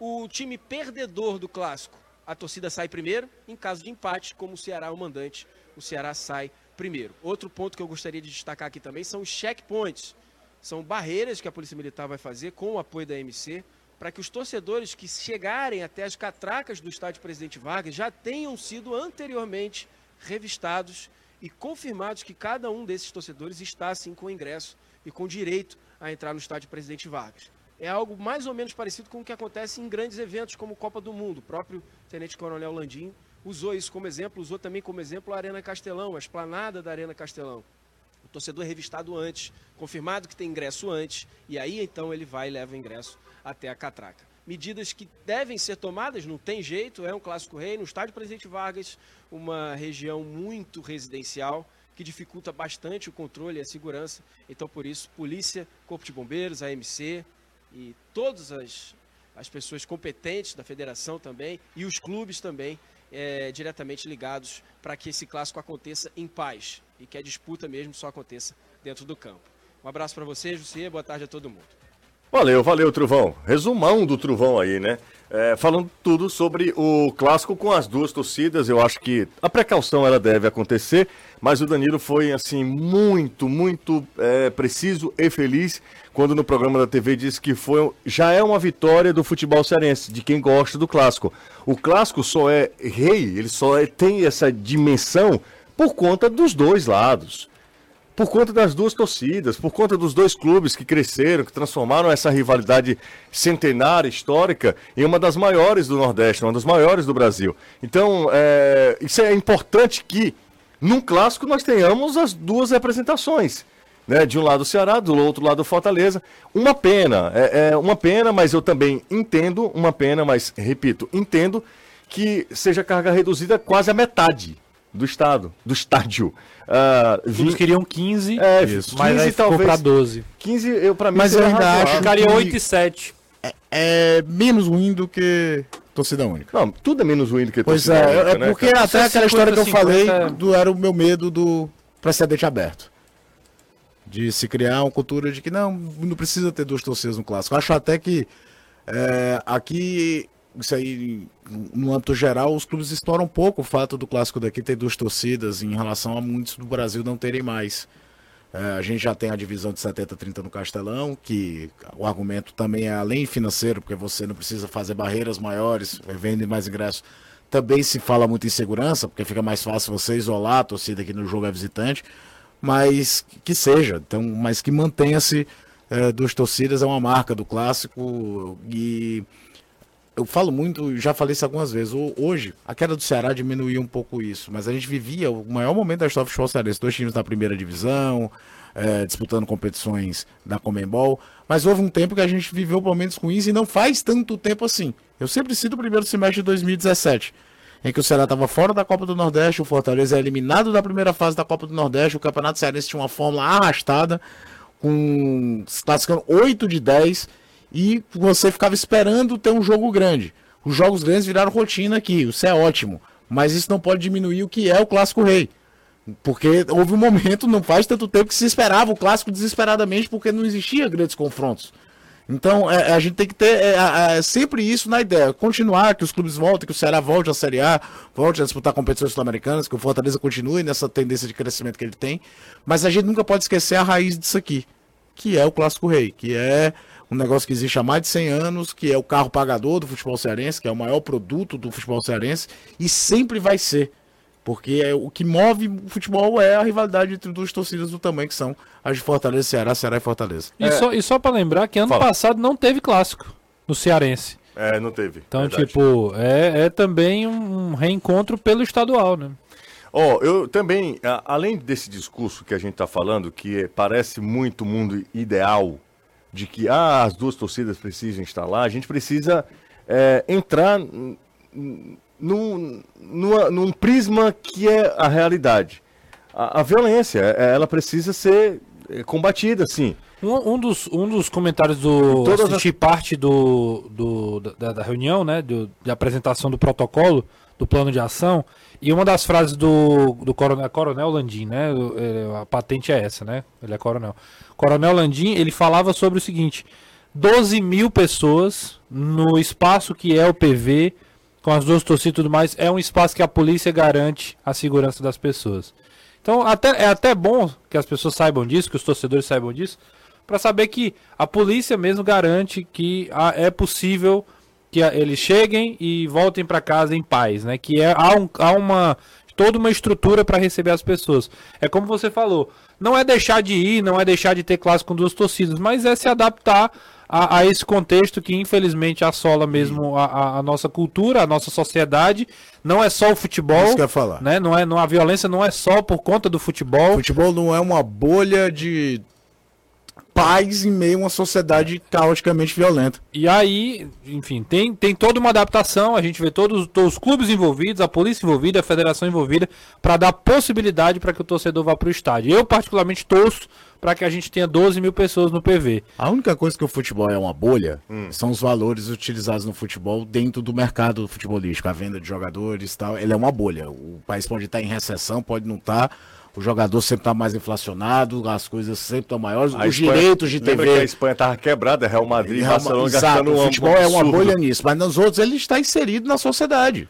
G: O time perdedor do clássico, a torcida sai primeiro, em caso de empate, como o Ceará é o mandante, o Ceará sai primeiro. Outro ponto que eu gostaria de destacar aqui também são os checkpoints. São barreiras que a Polícia Militar vai fazer com o apoio da MC para que os torcedores que chegarem até as catracas do estádio Presidente Vargas já tenham sido anteriormente revistados e confirmados que cada um desses torcedores está assim com ingresso e com direito a entrar no estádio Presidente Vargas. É algo mais ou menos parecido com o que acontece em grandes eventos como Copa do Mundo. O próprio Tenente Coronel Landim usou isso como exemplo, usou também como exemplo a Arena Castelão, a esplanada da Arena Castelão. O torcedor é revistado antes, confirmado que tem ingresso antes, e aí então ele vai e leva o ingresso até a catraca. Medidas que devem ser tomadas, não tem jeito, é um clássico rei, no estádio Presidente Vargas, uma região muito residencial, que dificulta bastante o controle e a segurança. Então, por isso, polícia, corpo de bombeiros, AMC e todas as, as pessoas competentes da federação também e os clubes também é, diretamente ligados para que esse clássico aconteça em paz e que a disputa mesmo só aconteça dentro do campo. Um abraço para você, Jussier, boa tarde a todo mundo.
A: Valeu, valeu, Truvão. Resumão do Truvão aí, né? É, falando tudo sobre o clássico com as duas torcidas, eu acho que a precaução ela deve acontecer, mas o Danilo foi assim muito, muito é, preciso e feliz quando no programa da TV disse que foi já é uma vitória do futebol cearense, de quem gosta do clássico. O clássico só é rei, ele só é, tem essa dimensão por conta dos dois lados por conta das duas torcidas, por conta dos dois clubes que cresceram, que transformaram essa rivalidade centenária, histórica, em uma das maiores do Nordeste, uma das maiores do Brasil. Então, é, isso é importante que, num clássico, nós tenhamos as duas representações. Né, de um lado o Ceará, do outro lado o Fortaleza. Uma pena, é, é uma pena, mas eu também entendo, uma pena, mas repito, entendo que seja carga reduzida quase a metade do estado, do estádio.
D: Uh, Eles queriam 15,
A: é, isso.
D: mas 15, aí ficou talvez, pra 12.
A: 15, eu, pra mim,
E: mas eu ainda acho
D: Ficaria que 8 e 7.
E: É, é, menos ruim do que torcida única.
A: Não, tudo é menos ruim do que
E: pois torcida é, única. Pois é, porque né, até aquela história que eu 50, falei do, era o meu medo do precedente aberto. De se criar uma cultura de que não, não precisa ter duas torcidas no clássico. Eu acho até que é, aqui isso aí, no âmbito geral, os clubes exploram um pouco o fato do clássico daqui ter duas torcidas em relação a muitos do Brasil não terem mais. É, a gente já tem a divisão de 70-30 no Castelão, que o argumento também é além financeiro, porque você não precisa fazer barreiras maiores, vende mais ingressos. Também se fala muito em segurança, porque fica mais fácil você isolar a torcida aqui no jogo é visitante, mas que seja, então, mas que mantenha-se é, duas torcidas, é uma marca do clássico e eu falo muito, já falei isso algumas vezes. Hoje, a queda do Ceará diminuiu um pouco isso, mas a gente vivia o maior momento da história do futebol cearense. Dois times na primeira divisão, é, disputando competições da Comembol. Mas houve um tempo que a gente viveu momentos ruins e não faz tanto tempo assim. Eu sempre cito o primeiro semestre de 2017, em que o Ceará estava fora da Copa do Nordeste, o Fortaleza é eliminado da primeira fase da Copa do Nordeste, o Campeonato Cearense tinha uma fórmula arrastada, com classificando 8 de 10 e você ficava esperando ter um jogo grande. Os jogos grandes viraram rotina aqui, isso é ótimo, mas isso não pode diminuir o que é o Clássico Rei. Porque houve um momento, não faz tanto tempo, que se esperava o clássico desesperadamente porque não existia grandes confrontos. Então é, a gente tem que ter é, é, sempre isso na ideia. Continuar, que os clubes voltem, que o Ceará volte a Série A, volte a disputar competições sul-americanas, que o Fortaleza continue nessa tendência de crescimento que ele tem. Mas a gente nunca pode esquecer a raiz disso aqui, que é o Clássico Rei, que é um negócio que existe há mais de 100 anos, que é o carro pagador do futebol cearense, que é o maior produto do futebol cearense, e sempre vai ser. Porque é, o que move o futebol é a rivalidade entre duas torcidas do tamanho que são as de Fortaleza, Ceará, Ceará e Fortaleza.
D: E é... só, e só para lembrar que ano Fala. passado não teve clássico no Cearense.
A: É, não teve.
D: Então, verdade. tipo, é, é também um reencontro pelo estadual, né?
A: Ó, oh, eu também, além desse discurso que a gente está falando, que parece muito mundo ideal de que ah, as duas torcidas precisam estar lá, a gente precisa é, entrar num, numa, num prisma que é a realidade. A, a violência, é, ela precisa ser é, combatida, sim.
D: Um, um, dos, um dos comentários do. Todas assisti as... parte do, do da, da, reunião, né? Do, de apresentação do protocolo, do plano de ação. E uma das frases do, do coronel, coronel Landim, né? É, a patente é essa, né? Ele é coronel. Coronel Landim, ele falava sobre o seguinte: 12 mil pessoas no espaço que é o PV, com as duas torcidas e tudo mais, é um espaço que a polícia garante a segurança das pessoas. Então até, é até bom que as pessoas saibam disso, que os torcedores saibam disso, para saber que a polícia mesmo garante que é possível que eles cheguem e voltem para casa em paz, né? Que é há, um, há uma toda uma estrutura para receber as pessoas. É como você falou, não é deixar de ir, não é deixar de ter clássico com duas torcidas, mas é se adaptar a, a esse contexto que infelizmente assola mesmo a, a- nossa cultura, a nossa sociedade. Não é só o futebol,
E: Isso que eu falar.
D: né? Não é, não, a violência não é só por conta do futebol.
E: Futebol não é uma bolha de paz em meio a uma sociedade caoticamente violenta.
D: E aí, enfim, tem, tem toda uma adaptação. A gente vê todos, todos os clubes envolvidos, a polícia envolvida, a federação envolvida, para dar possibilidade para que o torcedor vá para o estádio. Eu, particularmente, torço para que a gente tenha 12 mil pessoas no PV.
E: A única coisa que o futebol é uma bolha são os valores utilizados no futebol dentro do mercado futebolístico, a venda de jogadores e tal. Ele é uma bolha. O país pode estar em recessão, pode não estar. O jogador sempre está mais inflacionado, as coisas sempre estão maiores,
A: A
E: os
A: Espanha-
E: direitos de TV.
A: que a Espanha tava quebrada, Real Madrid
E: Real
A: Barcelona
E: Exato,
A: gastando
E: o futebol é uma bolha nisso, mas nos outros ele está inserido na sociedade.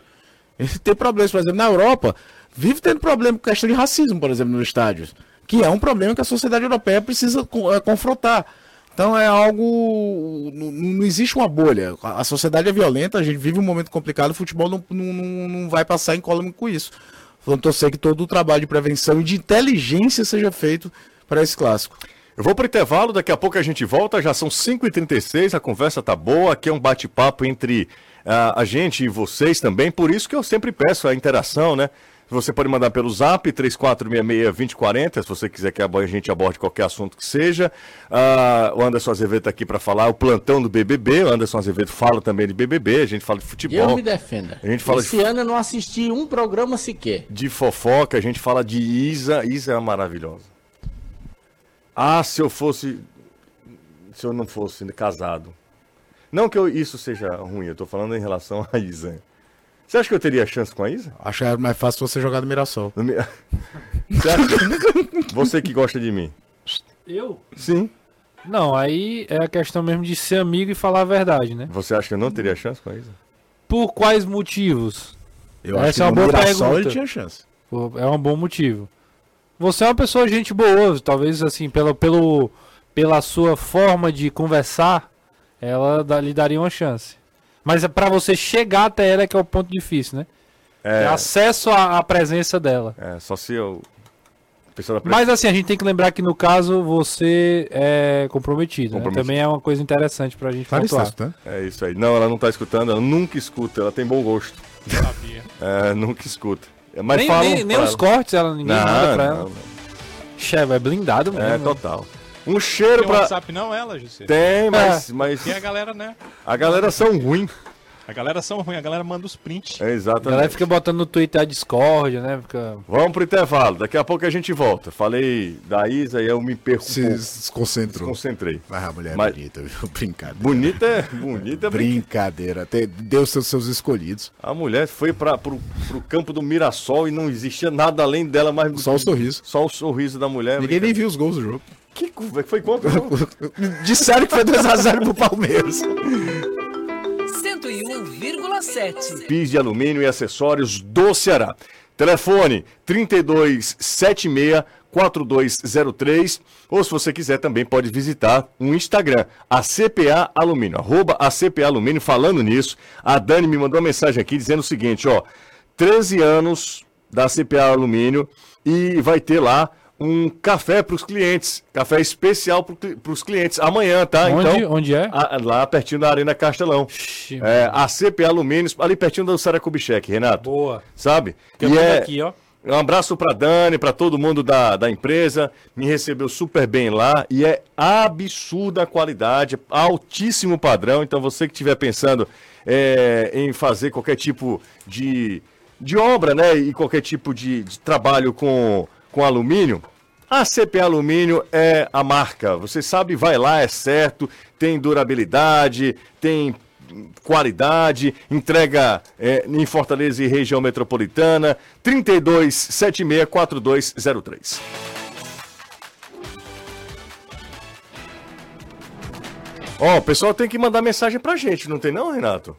E: Ele tem problemas, por exemplo, na Europa, vive tendo problema com questão de racismo, por exemplo, nos estádios, que é um problema que a sociedade europeia precisa eh, confrontar. Então é algo. Não, não existe uma bolha. A sociedade é violenta, a gente vive um momento complicado, o futebol não, não, não, vai passar incólume com isso. Vamos torcer que todo o trabalho de prevenção e de inteligência seja feito para esse clássico.
A: Eu vou pro intervalo, daqui a pouco a gente volta, já são 5h36, a conversa tá boa, aqui é um bate-papo entre ah, a gente e vocês também, por isso que eu sempre peço a interação, né? Você pode mandar pelo zap 3466-2040, se você quiser que a gente aborde qualquer assunto que seja. Ah, o Anderson Azevedo tá aqui para falar o plantão do BBB, o Anderson Azevedo fala também de BBB, a gente fala de
B: Eu
A: futebol,
B: me defenda.
A: A gente fala
B: Esse
A: de-
B: ano eu não assisti um programa sequer.
A: de fofoca, a gente fala de Isa, Isa é maravilhosa. Ah, se eu fosse. Se eu não fosse casado. Não que eu- isso seja ruim, eu tô falando em relação a Isa. Você acha que eu teria chance com a Isa?
E: Acho que era mais fácil você jogar no Mirassol.
A: No me- <laughs> Você, acha- Você que gosta de mim.
D: Eu?
A: Sim.
D: Não, aí é a questão mesmo de ser amigo e falar a verdade, né?
A: Você acha que eu não teria chance com a Isa?
D: Por quais motivos?
E: Eu
D: Essa
E: acho que
D: é uma
E: no
D: boa
E: Mirassol
D: pergunta.
E: ele tinha chance.
D: Pô, É um bom motivo. Você é uma pessoa gente boa, talvez assim, pelo, pelo, pela sua forma de conversar, ela dá- lhe daria uma chance. Mas é pra você chegar até ela que é o ponto difícil, né? É
A: É,
D: acesso à, à presença dela.
A: é só se eu.
D: Mas assim, a gente tem que lembrar que no caso você é comprometido. né?
A: Comprometido.
D: Também é uma coisa interessante pra gente
E: está, tá?
A: É isso aí. Não, ela não tá escutando, ela nunca escuta, ela tem bom gosto.
C: Sabia. <laughs>
A: É, nunca escuta. Mas
D: Nem,
A: falam
D: nem, nem os
A: ela.
D: cortes, ela, ninguém manda pra
A: Não,
D: ela.
A: não,
D: Chefe, é blindado
A: não.
D: mesmo.
A: É, total. Um cheiro
C: Tem
A: pra.
C: WhatsApp não, ela, José?
A: Tem, mas, mas
C: E a galera, né?
A: a galera são ruim.
C: A galera são ruins, a galera manda os prints.
A: É,
D: A galera
A: exatamente.
D: fica botando no Twitter a discórdia, né? Fica...
A: Vamos pro intervalo, daqui a pouco a gente volta. Falei da Isa e eu me perco
E: Se desconcentrou.
A: Concentrei.
E: Mas a mulher é
A: Mas-
E: bonita, viu? <laughs> Brincadeira.
A: Bonita é. Bonita é brin-
E: Brincadeira. Deu seus, seus escolhidos.
A: A mulher foi para pro, pro campo do Mirassol e não existia nada além dela mais.
E: Só o sorriso.
A: Só o sorriso da mulher.
E: Ninguém nem viu os gols do jogo.
A: Que foi quanto? <laughs>
E: Disseram que foi 2x0 pro Palmeiras.
F: 101,7.
A: Pis de alumínio e acessórios do Ceará. Telefone 3276 4203 ou se você quiser também pode visitar o Instagram, a CPA Alumínio, arroba a CPA Alumínio. Falando nisso, a Dani me mandou uma mensagem aqui dizendo o seguinte, ó, 13 anos da CPA Alumínio e vai ter lá um café para os clientes, café especial para os clientes amanhã, tá?
D: Onde,
A: então,
D: onde é?
A: a- lá pertinho da Arena Castelão.
D: Ixi,
A: É, a CPA Alumínios, ali pertinho do Saracubicheque, Renato.
D: Boa.
A: Sabe? E é,
D: aqui, ó.
A: um abraço pra Dani, pra todo mundo da, da empresa. Me recebeu super bem lá e é absurda a qualidade, altíssimo padrão. Então você que estiver pensando é, em fazer qualquer tipo de, de obra, né? E qualquer tipo de, de trabalho com, com alumínio. A CP Alumínio é a marca. Você sabe, vai lá, é certo, tem durabilidade, tem qualidade, entrega é, em Fortaleza e região metropolitana, 32764203. Ó, o pessoal tem que mandar mensagem pra gente, não tem não, Renato?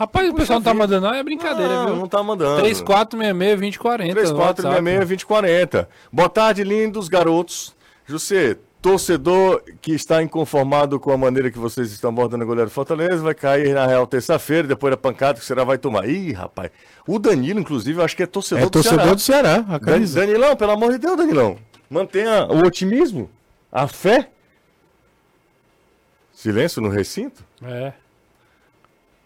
D: Rapaz, o pessoal não tá mandando, não. É brincadeira,
A: não,
D: viu?
A: não tá mandando.
D: 3466-2040.
A: 3466-2040. Boa tarde, lindos garotos. José, torcedor que está inconformado com a maneira que vocês estão abordando a goleiro do Fortaleza vai cair na real terça-feira, depois da pancada que o Ceará vai tomar. Ih, rapaz. O Danilo, inclusive, eu acho que é torcedor,
E: É torcedor
A: do
E: do Ceará, a
A: Ceará. Dan-
E: camisa.
A: Danilão, pelo amor de Deus, Danilão. Mantenha o otimismo, a fé. Silêncio no recinto?
D: É.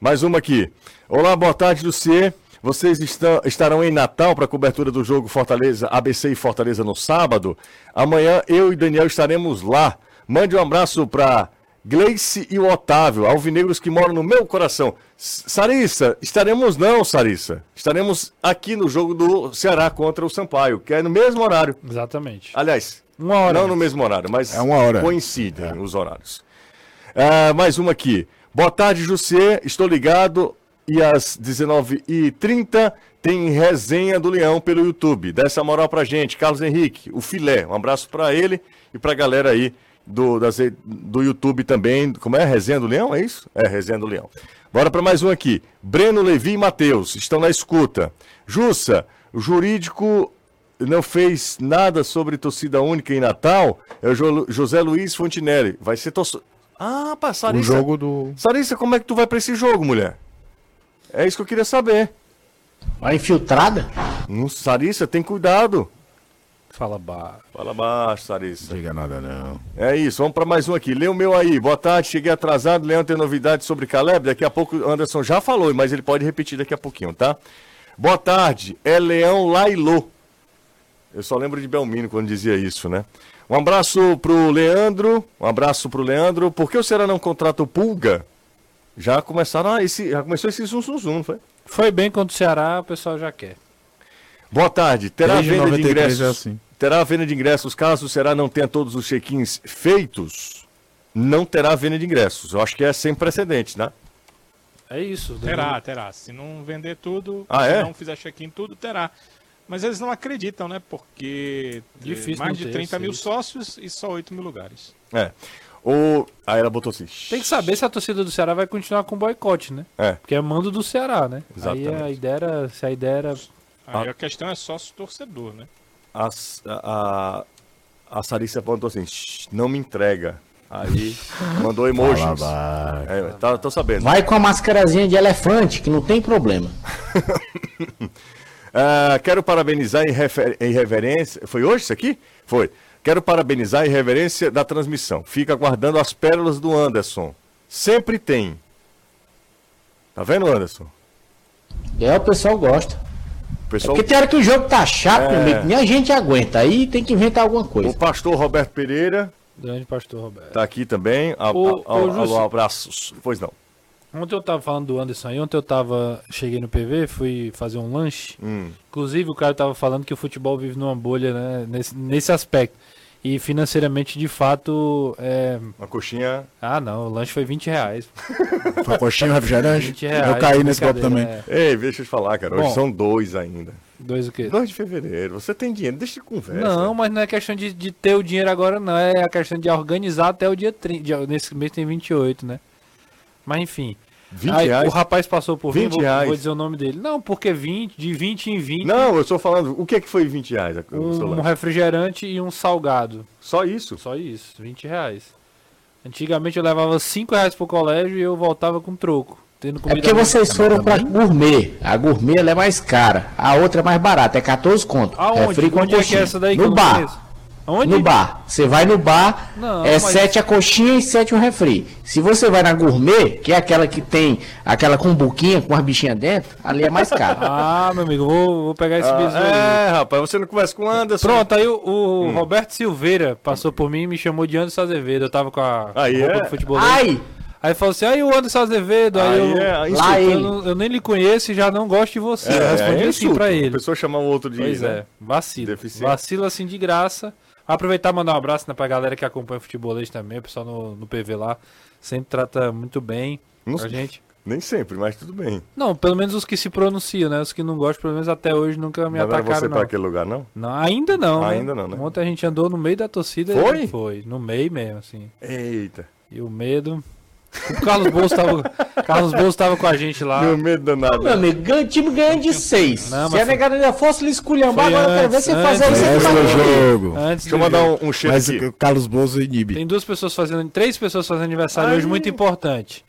A: Mais uma aqui. Olá, boa tarde, Lucier. Vocês estão, estarão em Natal para a cobertura do jogo Fortaleza, ABC e Fortaleza no sábado. Amanhã eu e Daniel estaremos lá. Mande um abraço para Gleice e o Otávio, alvinegros que moram no meu coração. Sarissa, estaremos não, Sarissa. Estaremos aqui no jogo do Ceará contra o Sampaio, que é no mesmo horário.
D: Exatamente.
A: Aliás,
D: Uma hora.
A: não no mesmo horário, mas
E: É uma hora.
A: coincidem os horários. Ah, mais uma aqui. Boa tarde, Jussier. Estou ligado e às 19h30 tem resenha do Leão pelo YouTube. Dá essa moral pra gente. Carlos Henrique, o filé. Um abraço pra ele e pra galera aí do, das, do YouTube também. Como é? Resenha do Leão? É isso? É, Resenha do Leão. Bora pra mais um aqui. Breno, Levi e Matheus estão na escuta. Jussa, o jurídico não fez nada sobre torcida única em Natal. É o Jo- José Luiz Fontinelli. Vai ser torcida. Ah, pá,
E: O
A: Sarissa.
E: jogo do.
A: Sarissa, como é que tu vai pra esse jogo, mulher? É isso que eu queria saber.
B: Uma infiltrada?
A: Não, Sarissa, tem cuidado.
D: Fala ba...
A: Fala baixo, Sarissa.
E: Diga nada, não.
A: É isso, vamos pra mais um aqui. Lê o meu aí. Boa tarde, cheguei atrasado. Leão tem novidades sobre Caleb. Daqui a pouco o Anderson já falou, mas ele pode repetir daqui a pouquinho, tá? Boa tarde, é Leão Lailô. Eu só lembro de Belmino quando dizia isso, né? Um abraço pro Leandro. Um abraço pro Leandro. Por que o Ceará não contrata o Pulga? Já começaram a esse, já começou esse zum zum zum, não foi?
D: Foi bem contra o Ceará, o pessoal já quer.
A: Boa tarde. Terá
E: Desde
A: venda de
E: 93
A: ingressos?
E: é assim.
A: Terá venda de ingressos caso o Ceará não tenha todos os check-ins feitos? Não terá venda de ingressos. Eu acho que é sem precedentes, né?
D: É isso.
C: Terá, terá. Se não vender tudo,
A: Ah,
C: se
A: é?
C: não fizer check-in tudo, terá. Mas eles não acreditam, né? Porque eh,
D: Difícil
C: mais de
D: ter,
C: 30 mil
D: sei.
C: sócios e só 8 mil lugares.
A: É. O... Aí ela botou assim.
D: Tem que saber se a torcida do Ceará vai continuar com boicote, né?
A: É.
D: Porque é mando do Ceará, né?
A: Exatamente.
D: Aí a ideia era, se a ideia era...
C: Aí
A: Ah.
C: a questão é sócio-torcedor, né?
A: A, a, a Sarissa botou assim: "Shh, não me entrega. Aí mandou emojis.
E: Fala.
A: É, tá, tô sabendo.
B: Vai com a mascarazinha de elefante, que não tem problema. <laughs>
A: Ah, quero parabenizar em, refer- em reverência. Foi hoje isso aqui? Foi. Quero parabenizar em reverência da transmissão. Fica aguardando as pérolas do Anderson. Sempre tem. Tá vendo, Anderson?
B: É, o pessoal gosta.
A: O pessoal.
B: Porque tem hora que o jogo tá chato,
A: É.
B: amigo, nem a gente aguenta. Aí tem que inventar alguma
A: O
B: coisa.
A: pastor Roberto Pereira
D: Grande pastor Roberto.
A: tá aqui também. A,
D: Ô,
A: a- a-
D: Jussi.
A: abraços. Pois não.
D: Ontem eu tava falando do Anderson aí, ontem eu tava. Cheguei no PV, fui fazer um lanche.
A: Hum.
D: Inclusive o cara tava falando que o futebol vive numa bolha, né? Nesse, nesse aspecto. E financeiramente, de fato, é.
A: Uma coxinha.
D: Ah não, o lanche foi 20 reais.
E: Foi coxinha, refrigerante.
D: 20 reais.
E: Eu caí nesse golpe também.
D: é.
A: Ei, deixa eu te falar, cara. Hoje
D: Bom.
A: são dois ainda.
D: Dois o quê?
A: 2 de fevereiro. Você tem dinheiro, deixa de conversa.
D: Não, mas não é questão de, de ter o dinheiro agora, não. É a questão de organizar até o dia 30. dia- Nesse mês tem 28, né? Mas enfim.
A: 20
D: Aí,
A: reais.
D: O rapaz passou por
A: 20
D: mim, vou,
A: reais.
D: vou dizer o nome dele. Não, porque 20, de 20 em 20,
A: Não, eu estou falando. O que é que foi 20 reais?
D: um,
A: celular?
D: refrigerante e um salgado.
A: Só isso?
D: Só isso, 20 reais. Antigamente eu levava 5 reais pro colégio e eu voltava com troco. Tendo
B: É
D: comida
B: porque vocês foram pra gourmet. A gourmet ela é mais cara. A outra é mais barata, é 14 conto.
D: Aonde?
B: Refri com
D: Onde é que é essa daí
B: No bar.
D: Onde?
B: No bar. Você vai no bar,
D: Não,
B: é
D: mas-
B: 7 a coxinha e 7 o refri. Se você vai na gourmet, que é aquela que tem aquela com buquinha, com as bichinhas dentro, ali é mais caro. <laughs>
D: Ah, meu amigo, vou, vou pegar esse
A: Ah,
D: bisu aí.
A: é, rapaz, você não conversa com o Anderson.
D: Pronto, aí o, o
A: Hum.
D: Roberto Silveira passou por mim e me chamou de Anderson Azevedo. Eu tava com a
A: Aí
D: roupa
A: é?
D: do futebol.
B: Ai,
D: Aí falou assim, aí o Anderson Azevedo, aí,
A: Aí
D: eu,
A: é,
B: lá
D: eu,
B: ele.
D: não- eu nem lhe conheço e já não gosto de você. eu
A: é,
D: respondi
A: é
D: assim pra
A: A
D: ele.
A: pessoa chamar o outro de.
D: Pois
A: né?
D: é, vacila.
A: Deficiente.
D: Vacila assim de graça. Aproveitar e mandar um abraço né, pra galera que acompanha o futebolês também, o pessoal no, no PV lá. Sempre trata muito bem
A: Não
D: a gente.
A: Nem sempre, mas tudo bem.
D: Não, pelo menos os que se pronunciam, né? Os que não gostam, pelo menos até hoje nunca me
A: Mandaram
D: atacaram,
A: você
D: não.
A: pra aquele lugar, não?
D: Não, ainda não. né?
A: Ainda não, né?
D: Ontem a gente andou no meio da torcida.
A: Foi?
D: e Foi, no meio mesmo, assim.
A: Eita.
D: E o medo. O Carlos Bolso tava, Carlos Bolso tava com a gente lá.
A: Meu medo danado.
B: Meu amigo, ganha- o time ganha de seis.
D: Não,
B: Se
D: mas
B: a negada ainda fosse lhe esculhambar, agora eu quero ver
D: antes,
B: você fazer
D: antes,
B: isso
E: Esse
B: aqui.
E: é o jogo.
D: Antes
A: Deixa eu
D: do
A: mandar um, um cheiro
E: Mas
A: aqui.
E: o Carlos Bozo inibe.
D: Tem duas pessoas fazendo, três pessoas fazendo aniversário hoje muito importante.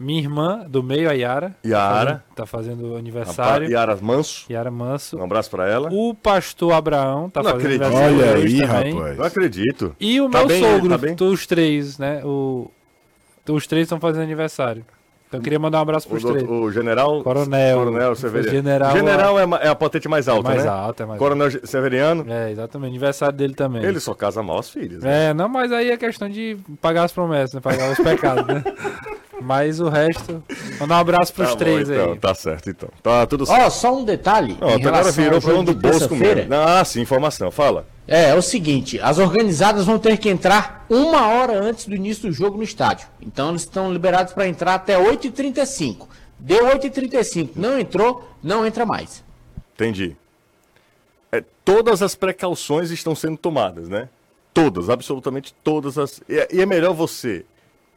D: Minha irmã do meio, a Yara.
A: Yara.
D: Tá fazendo aniversário.
A: Yara Manso.
D: Yara Manso.
A: Um abraço pra ela.
D: O pastor Abraão tá
A: Não
D: fazendo
A: acredito.
D: aniversário
E: Olha
D: hoje
E: aí,
D: também.
E: rapaz.
A: Não acredito.
D: E o
A: Tá
D: meu
A: bem,
D: sogro,
A: tá
D: os três, né? O, os três estão fazendo aniversário. Então eu queria mandar um abraço
A: O,
D: pros
A: doutor-
D: três.
A: o general.
D: Coronel.
A: Coronel Severiano.
D: General,
A: General é, ma- é a patente mais alta,
D: mais
A: né?
D: alta, é mais
A: Coronel Severiano.
D: É, exatamente. Aniversário dele também.
A: Ele só casa mal as filhas. né?
D: É, não, mas aí é questão de pagar as promessas, né? Pagar os pecados, né? <laughs> Mas o resto. Mandar um abraço pros
A: Tá bom,
D: três
A: então,
D: aí.
A: Tá certo, então. Tá tudo certo.
B: Ó, só um detalhe.
A: Ó,
B: em
A: até agora virou falando do Bosco mesmo. Ah, sim, informação. Fala.
B: É, é o seguinte, as organizadas vão ter que entrar uma hora antes do início do jogo no estádio. Então eles estão liberados para entrar até 8h35. Deu 8h35, não entrou, não entra mais.
A: Entendi. É, todas as precauções estão sendo tomadas, né? Todas, absolutamente todas as. E, é- e é melhor você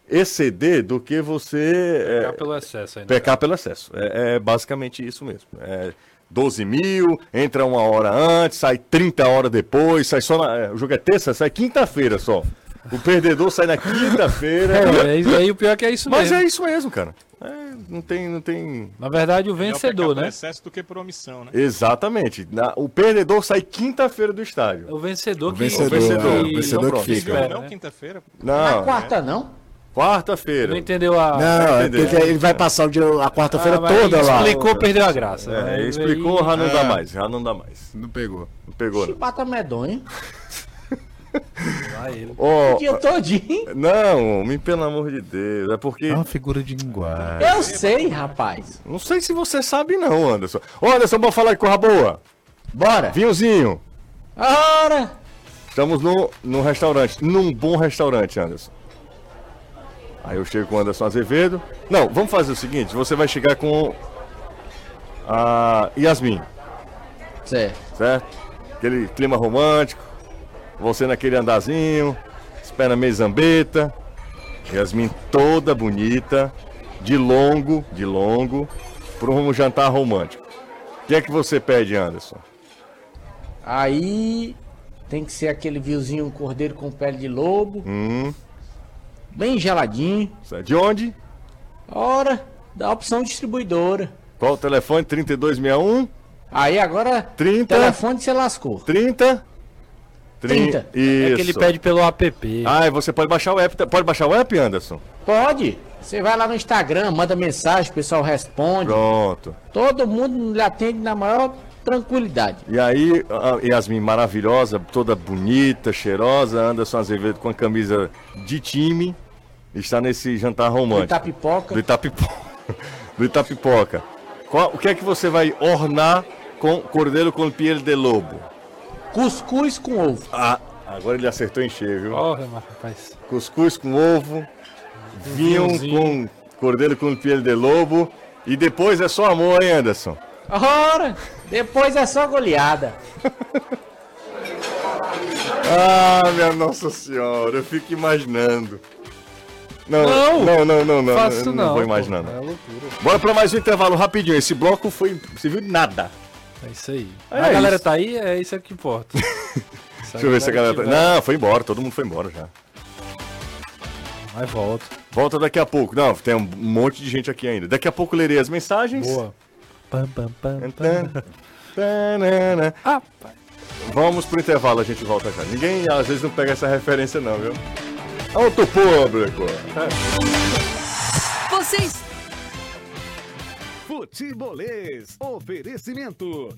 A: exceder do que você é,
D: Pecar pelo excesso ainda.
A: pecar pelo excesso. É, é basicamente isso mesmo. É 12 mil, entra uma hora antes, sai 30 horas depois, sai só na. é, O jogo é terça, sai quinta-feira só. O perdedor sai na quinta-feira. <laughs>
D: É, é isso aí, o pior é que é isso
A: Mas
D: mesmo.
A: é isso mesmo, cara. É, não tem, não tem.
D: Na verdade, o vencedor, né?
C: excesso do que por omissão, né?
A: Exatamente. Na- o perdedor sai quinta-feira do estádio.
D: O vencedor que...
E: vencedor,
A: vencedor,
E: é, o
A: que-
E: vencedor
A: então
E: que
A: pronto.
E: fica.
D: Espera,
C: não,
D: né?
C: quinta-feira.
B: Na
A: Não,
B: quarta não?
A: Quarta-feira.
D: Não entendeu a...
E: Não, é
A: entendeu.
E: porque ele vai passar o dia, a quarta-feira
D: Ah,
E: toda lá.
D: Explicou, perdeu a graça.
A: É,
D: Aí-
A: explicou, já não dá
E: É.
A: mais, já não dá mais.
E: Não pegou.
A: Não pegou, não.
B: Chibata medonho. <laughs>
D: Vai ele.
A: Ó,
B: O dia todinho.
A: não, homem, pelo amor de Deus, é porque...
E: É uma figura de linguagem.
B: Eu sei, rapaz.
A: Não sei se você sabe não, Anderson. Ô, Anderson, vamos falar de corra boa.
B: Bora.
A: Vinhozinho,
B: Ora.
A: estamos no, no restaurante, num bom restaurante, Anderson. Aí eu chego com o Anderson Azevedo. Não, vamos fazer o seguinte, você vai chegar com a Yasmin.
B: Certo.
A: certo? Aquele clima romântico, você naquele andazinho, espera meio zambeta, Yasmin toda bonita, de longo, de longo, para um jantar romântico. O que é que você pede, Anderson?
B: Aí tem que ser aquele viozinho cordeiro com pele de lobo,
A: Hum,
B: bem geladinho.
A: certo. de onde?
B: Ora, da opção distribuidora.
A: Qual o telefone? 3261
B: Aí agora,
A: 30
B: telefone você lascou.
A: 30
B: 30.
A: Isso.
D: É que ele pede pelo app.
A: Ah, e você pode baixar o app. Pode baixar o app, Anderson?
B: Pode. Você vai lá no Instagram, manda mensagem, o pessoal responde.
A: Pronto.
B: Todo mundo lhe atende na maior tranquilidade.
A: E aí, a Yasmin maravilhosa, toda bonita, cheirosa, Anderson Azevedo com a camisa de time, está nesse jantar romântico.
B: Itapipoca.
A: Do Itapipoca. <laughs> Do Itapipoca. Qual- o que é que você vai ornar com cordeiro com pele de lobo?
B: Cuscuz com ovo.
A: Ah, agora ele acertou em cheio, viu?
D: Porra, mas, rapaz.
A: Cuscuz com ovo, vinho
D: vinhozinho.
A: com cordeiro com pele de lobo. E depois é só amor, hein, Anderson?
B: Ora, depois é só goleada. <laughs>
A: Ah, minha Nossa Senhora, eu fico imaginando. Não,
D: Não,
A: não, não, não, não,
D: Faço
A: não,
D: não.
A: vou
D: pô.
A: imaginando.
D: É loucura.
A: Bora pra mais um intervalo rapidinho. Esse bloco foi. Você viu nada.
D: É isso aí.
A: É
D: a galera
A: isso.
D: tá aí, é isso que importa. <laughs>
A: Deixa eu ver se a galera. tá- Não, foi embora, todo mundo foi embora já.
D: Mas volta.
A: Volta daqui a pouco. Não, tem um monte de gente aqui ainda. Daqui a pouco lerei as mensagens.
D: Boa. Pam, pam, pam, pam. Ah.
A: Vamos pro intervalo, a gente volta já. Ninguém às vezes não pega essa referência, não, viu? Alto público!
F: Vocês
H: Futebolês. Oferecimento.